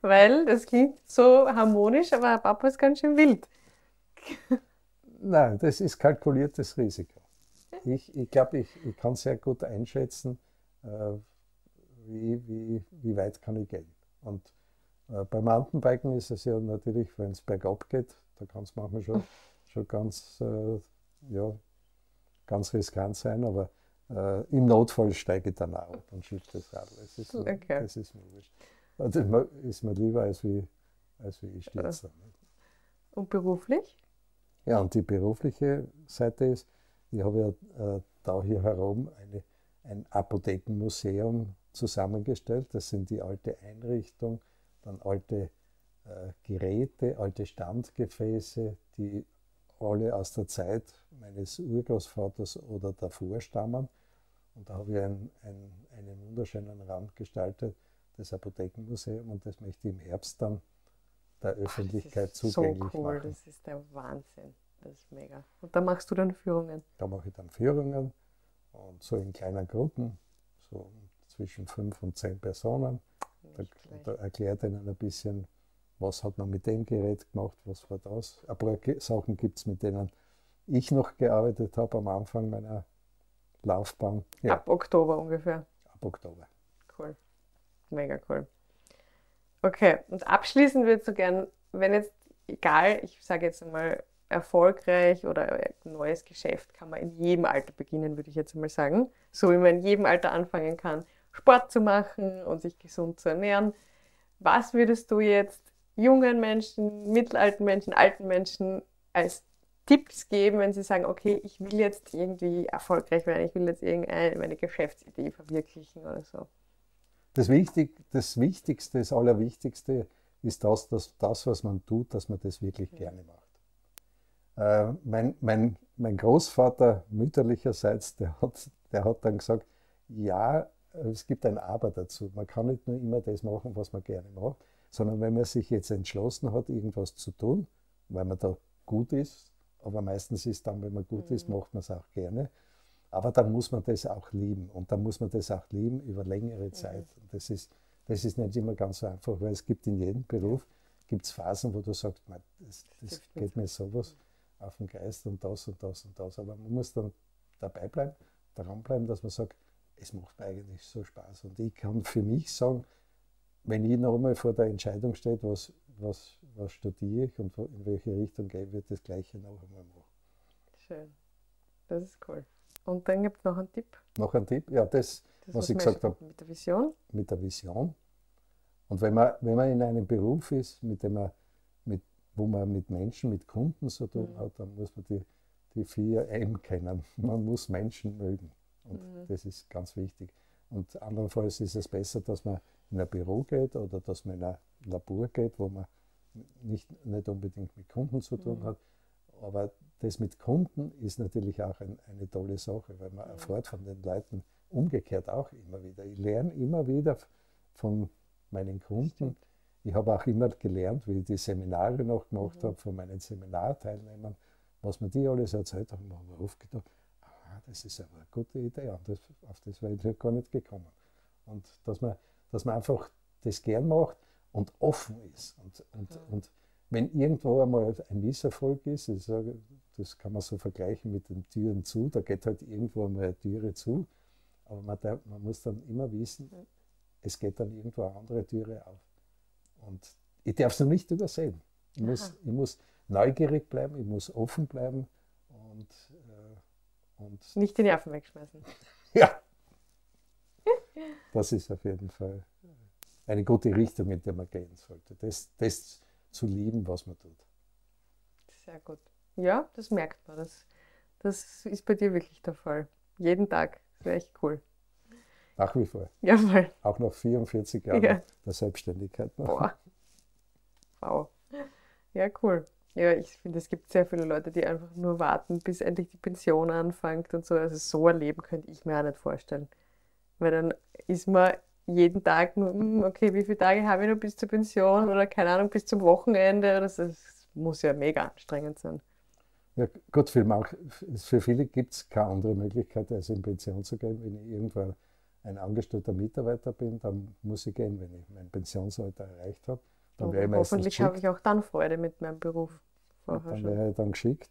weil das klingt so harmonisch, aber Papa ist ganz schön wild. Nein, das ist kalkuliertes Risiko. Ich, ich glaube, ich, ich kann sehr gut einschätzen, äh, wie, wie, wie weit kann ich gehen. Und äh, beim Mountainbiken ist es ja natürlich, wenn es bergab geht, da kann es manchmal schon, schon ganz, äh, ja, ganz riskant sein, aber äh, im Notfall steige ich dann auch und schiebe das Radl. Das ist, okay. das ist mir wurscht. Das ist mir lieber, als wie, als wie ich stürze. Und beruflich? Ja, und die berufliche Seite ist, ich habe ja äh, da hier herum eine, ein Apothekenmuseum zusammengestellt. Das sind die alte Einrichtung, dann alte äh, Geräte, alte Standgefäße, die alle aus der Zeit meines Urgroßvaters oder davor stammen. Und da habe ich ein, ein, einen wunderschönen Raum gestaltet, das Apothekenmuseum, und das möchte ich im Herbst dann der Öffentlichkeit Ach, zugänglich so cool, machen. Das ist der Wahnsinn. Das ist mega. Und da machst du dann Führungen? Da mache ich dann Führungen und so in kleinen Gruppen, so zwischen fünf und zehn Personen. Da, da, erklärt ihnen ein bisschen, was hat man mit dem Gerät gemacht, was war das. Ein paar Sachen gibt es, mit denen ich noch gearbeitet habe am Anfang meiner Laufbahn. Ja. Ab Oktober ungefähr. Ab Oktober. Cool. Mega cool. Okay, und abschließend würde ich so gern, wenn jetzt, egal, ich sage jetzt einmal, erfolgreich oder ein neues Geschäft kann man in jedem Alter beginnen, würde ich jetzt einmal sagen. So wie man in jedem Alter anfangen kann, Sport zu machen und sich gesund zu ernähren. Was würdest du jetzt jungen Menschen, mittelalten Menschen, alten Menschen als Tipps geben, wenn sie sagen, okay, ich will jetzt irgendwie erfolgreich werden, ich will jetzt irgendeine meine Geschäftsidee verwirklichen oder so? Das, Wichtig, das Wichtigste, das Allerwichtigste ist das, dass das, was man tut, dass man das wirklich gerne macht. Äh, mein, mein, mein Großvater mütterlicherseits, der hat, der hat dann gesagt, ja, es gibt ein Aber dazu. Man kann nicht nur immer das machen, was man gerne macht, sondern wenn man sich jetzt entschlossen hat, irgendwas zu tun, weil man da gut ist, aber meistens ist dann, wenn man gut mhm. ist, macht man es auch gerne. Aber dann muss man das auch lieben und dann muss man das auch lieben über längere mhm. Zeit. Mhm. Das, ist, das ist nicht immer ganz so einfach, weil es gibt in jedem Beruf gibt's Phasen, wo du sagst, man, das, das geht mir sowas auf den Geist und das und das und das. Aber man muss dann dabei bleiben, dranbleiben, dass man sagt, es macht mir eigentlich so Spaß. Und ich kann für mich sagen, wenn ich noch einmal vor der Entscheidung steht, was, was, was studiere ich und in welche Richtung gehe ich, wird das Gleiche noch einmal machen. Schön. Das ist cool. Und dann gibt es noch einen Tipp. Noch einen Tipp? Ja, das, das was, was ich gesagt habe. Mit der Vision? Mit der Vision. Und wenn man, wenn man in einem Beruf ist, mit dem man, mit, wo man mit Menschen, mit Kunden zu tun mhm. hat, dann muss man die, die vier M kennen. [LAUGHS] Man muss Menschen mögen. Und mhm. das ist ganz wichtig. Und andernfalls ist es besser, dass man in ein Büro geht oder dass man in ein Labor geht, wo man nicht, nicht unbedingt mit Kunden zu tun mhm. hat. Aber das mit Kunden ist natürlich auch ein, eine tolle Sache, weil man mhm. erfährt von den Leuten umgekehrt auch immer wieder. Ich lerne immer wieder von meinen Kunden. Stimmt. Ich habe auch immer gelernt, wie ich die Seminare noch gemacht mhm. habe, von meinen Seminarteilnehmern, was mir die alles erzählt haben. Da habe ich oft gedacht, ah, das ist aber eine gute Idee, das, auf das wäre ich gar nicht gekommen. Und dass man, dass man einfach das gern macht und offen ist. Und, und, mhm. und wenn irgendwo einmal ein Misserfolg ist, ich sage, das kann man so vergleichen mit den Türen zu, da geht halt irgendwo einmal eine Türe zu, aber man, darf, man muss dann immer wissen, mhm. es geht dann irgendwo eine andere Türe auf. Und ich darf es noch nicht übersehen. Ich muss, ich muss neugierig bleiben, ich muss offen bleiben und, äh, und nicht die Nerven wegschmeißen. [LAUGHS] ja. Das ist auf jeden Fall eine gute Richtung, in der man gehen sollte. Das, das zu lieben, was man tut. Sehr gut. Ja, das merkt man. Das, das ist bei dir wirklich der Fall. Jeden Tag. Das wäre echt cool. Nach wie vor. Ja, voll. Auch nach 44 Jahren ja. der Selbstständigkeit. Boah. Wow. Ja, cool. Ja, ich finde, es gibt sehr viele Leute, die einfach nur warten, bis endlich die Pension anfängt und so. Also so ein Leben könnte ich mir auch nicht vorstellen. Weil dann ist man jeden Tag nur, hm, okay, wie viele Tage habe ich noch bis zur Pension oder keine Ahnung, bis zum Wochenende. Das, das muss ja mega anstrengend sein. Ja, gut, für, manch, für viele gibt es keine andere Möglichkeit, als in Pension zu gehen. Wenn ich irgendwann ein angestellter Mitarbeiter bin, dann muss ich gehen, wenn ich mein Pensionsalter erreicht habe. Dann wäre ich hoffentlich habe ich auch dann Freude mit meinem Beruf. Vorher dann wäre ich dann geschickt.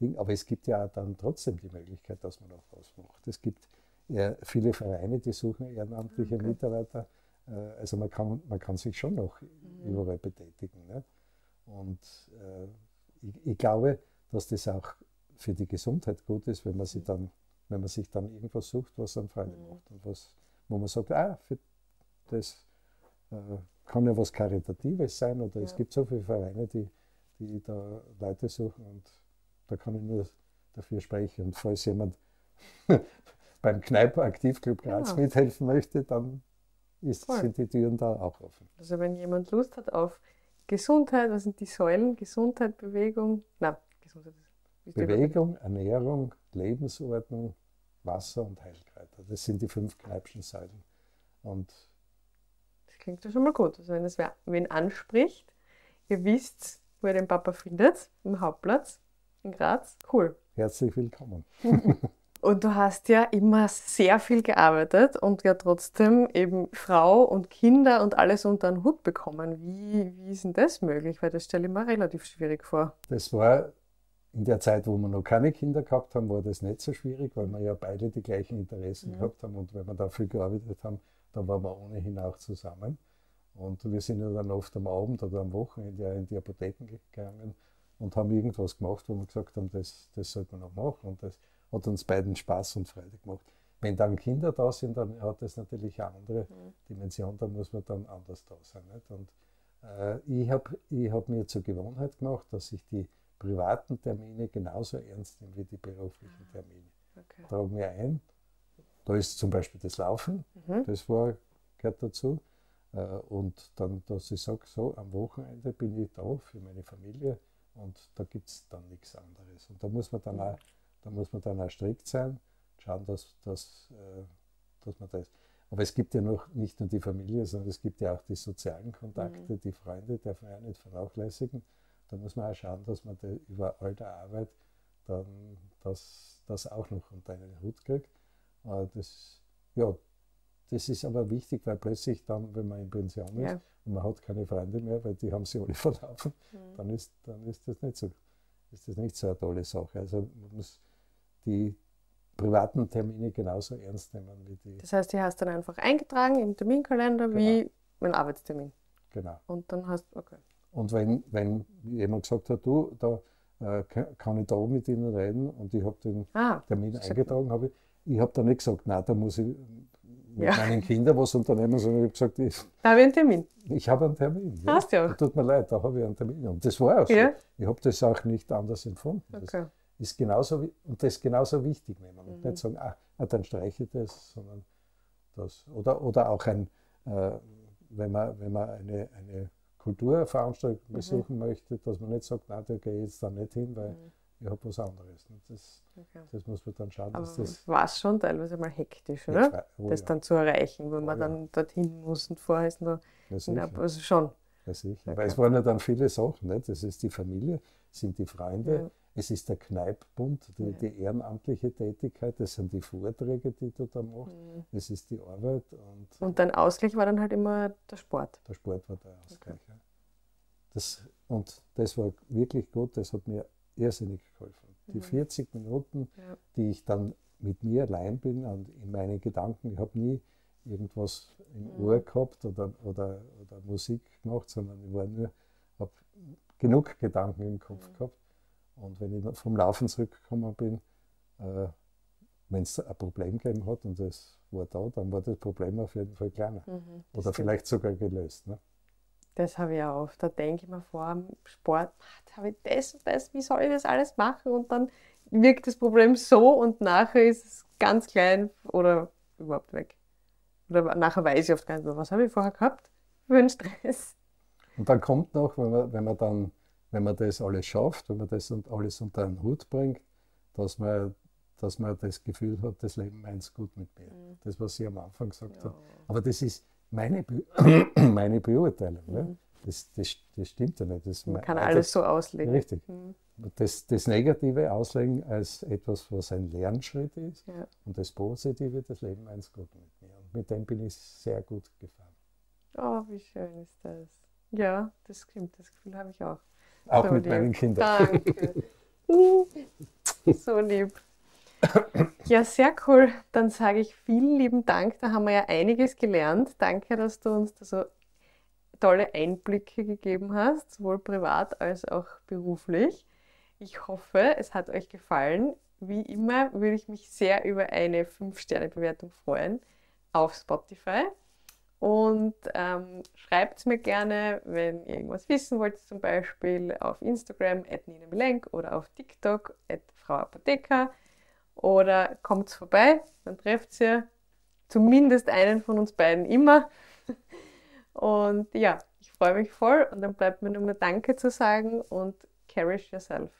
Äh, Aber es gibt ja dann trotzdem die Möglichkeit, dass man auch was macht. Es gibt ja, viele Vereine, die suchen ehrenamtliche okay. Mitarbeiter. Äh, also man kann, man kann sich schon noch mhm. überall betätigen. Ne? Und äh, ich, ich, glaube, dass das auch für die Gesundheit gut ist, wenn man sich dann, wenn man sich dann irgendwas sucht, was einem Freude mhm. macht und was, wo man sagt, ah, für das äh, kann ja was Karitatives sein oder ja. es gibt so viele Vereine, die, die da Leute suchen und da kann ich nur dafür sprechen. Und falls jemand beim Kneiper Aktivclub Graz genau. mithelfen möchte, dann ist, sind die Türen da auch offen. Also wenn jemand Lust hat auf Gesundheit, was sind die Säulen? Gesundheit, Bewegung, nein, Gesundheit ist Bewegung, Ernährung, Lebensordnung, Wasser und Heilkräuter. Das sind die fünf Kneipschen Säulen. Und das klingt ja schon mal gut. Also wenn es wen anspricht, ihr wisst, wo ihr den Papa findet, im Hauptplatz in Graz. Cool. Herzlich willkommen. [LAUGHS] Und du hast ja immer sehr viel gearbeitet und ja trotzdem eben Frau und Kinder und alles unter den Hut bekommen. Wie, wie ist denn das möglich? Weil das stelle ich mir relativ schwierig vor. Das war in der Zeit, wo wir noch keine Kinder gehabt haben, war das nicht so schwierig, weil wir ja beide die gleichen Interessen ja. gehabt haben. Und wenn wir da viel gearbeitet haben, dann waren wir ohnehin auch zusammen. Und wir sind ja dann oft am Abend oder am Wochenende in die Apotheken gegangen und haben irgendwas gemacht, wo wir gesagt haben, das, das sollte man noch machen. Und das, hat uns beiden Spaß und Freude gemacht. Wenn dann Kinder da sind, dann hat das natürlich eine andere mhm. Dimension, da muss man dann anders da sein. Nicht? Und äh, ich habe ich hab mir zur Gewohnheit gemacht, dass ich die privaten Termine genauso ernst nehme wie die beruflichen ah, Termine. Okay. Trage mir ein. Da ist zum Beispiel das Laufen, mhm. das war, gehört dazu. Äh, und dann, dass ich sage, so am Wochenende bin ich da für meine Familie und da gibt es dann nichts anderes. Und da muss man dann mhm. auch da muss man dann auch strikt sein, schauen, dass, dass, äh, dass man das. Aber es gibt ja noch nicht nur die Familie, sondern es gibt ja auch die sozialen Kontakte, mhm. die Freunde, darf man ja nicht vernachlässigen. Da muss man auch schauen, dass man über all der Arbeit dann das, das auch noch unter einen Hut kriegt. Äh, das, ja, das ist aber wichtig, weil plötzlich dann, wenn man in Pension ist ja. und man hat keine Freunde mehr, weil die haben sie alle [LAUGHS] verlaufen, mhm. dann, ist, dann ist das nicht so ist das nicht so eine tolle Sache. Also man muss die privaten Termine genauso ernst nehmen wie die. Das heißt, die hast du dann einfach eingetragen im Terminkalender genau. wie ein Arbeitstermin. Genau. Und dann hast okay. Und wenn, wenn jemand gesagt hat, du, da äh, kann ich da mit Ihnen reden und ich habe den ah, Termin eingetragen, habe ich, ich habe da nicht gesagt, nein, da muss ich mit ja. meinen Kindern was unternehmen, sondern ich habe gesagt, ich, da habe ich einen Termin. Ich habe einen Termin. Ja. Hast du auch. Tut mir leid, da habe ich einen Termin. Und das war auch so. Ja. Ich habe das auch nicht anders empfunden. Okay ist genauso, und das ist genauso wichtig nehmen. Und mhm. nicht sagen, ah, dann streiche ich das, sondern das. Oder, oder auch ein, äh, wenn man, wenn man eine, eine Kulturveranstaltung mhm. besuchen möchte, dass man nicht sagt, nein, da gehe ich jetzt da nicht hin, weil mhm. ich habe was anderes. Das, okay. das muss man dann schauen. Aber dass das war es schon teilweise mal hektisch, oder? Ja, oh, das ja. dann zu erreichen, wenn oh, man dann dorthin muss und vorher ist nur. Ja, also schon. Ja, sicher. Okay. Weil es waren ja dann viele Sachen. Nicht? Das ist die Familie, sind die Freunde, es ist der Kneippbund, die, ja. die, ehrenamtliche Tätigkeit, das sind die Vorträge, die du da machst, mhm. es ist die Arbeit. Und, und dein Ausgleich war dann halt immer der Sport. Der Sport war der Ausgleich, okay. ja. Das, und das war wirklich gut, das hat mir irrsinnig geholfen. Die 40 mhm. Minuten, ja. die ich dann mit mir allein bin und in meinen Gedanken, ich habe nie irgendwas im mhm. Ohr gehabt oder, oder, oder Musik gemacht, sondern ich war nur, habe genug Gedanken im Kopf mhm. gehabt und wenn ich vom Laufen zurückgekommen bin, äh, wenn es ein Problem gegeben hat und das war da, dann war das Problem auf jeden Fall kleiner. Mhm, Oder vielleicht sogar gelöst. Ne? Das habe ich auch oft. Da denke ich mir vor dem Sport, habe ich das und das, wie soll ich das alles machen? Und dann wirkt das Problem so und nachher ist es ganz klein oder überhaupt weg. Oder nachher weiß ich oft gar nicht mehr, was habe ich vorher gehabt für einen Stress. Und dann kommt noch, wenn man, wenn man dann wenn man das alles schafft, wenn man das alles unter einen Hut bringt, dass man, dass man das Gefühl hat, das Leben meint gut mit mir. Mhm. Das, was Sie am Anfang gesagt ja. haben. Aber das ist meine, Be [COUGHS] meine Beurteilung. Ne? Mhm. Ne? Das, das, das, stimmt ja nicht. Das man kann alles das, so auslegen. Richtig. Mhm. Das, das Negative auslegen als etwas, was ein Lernschritt ist ja. und das Positive, das Leben meint gut mit mir. Und mit dem bin ich sehr gut gefahren. Oh, wie schön ist das. Ja, das stimmt. Das Gefühl habe ich auch. Auch so mit lieb. meinen Kindern. Danke. [LAUGHS] so lieb. Ja, sehr cool. Dann sage ich vielen lieben Dank. Da haben wir ja einiges gelernt. Danke, dass du uns da so tolle Einblicke gegeben hast, sowohl privat als auch beruflich. Ich hoffe, es hat euch gefallen. Wie immer würde ich mich sehr über eine 5-Sterne-Bewertung freuen auf Spotify. Und ähm, schreibt mir gerne, wenn ihr irgendwas wissen wollt, zum Beispiel auf Instagram at Nina Milenk oder auf TikTok at Frau Apotheker. Oder kommt vorbei, dann trefft ihr zumindest einen von uns beiden immer. [LAUGHS] Und ja, ich freue mich voll und dann bleibt mir nur Danke zu sagen und cherish yourself.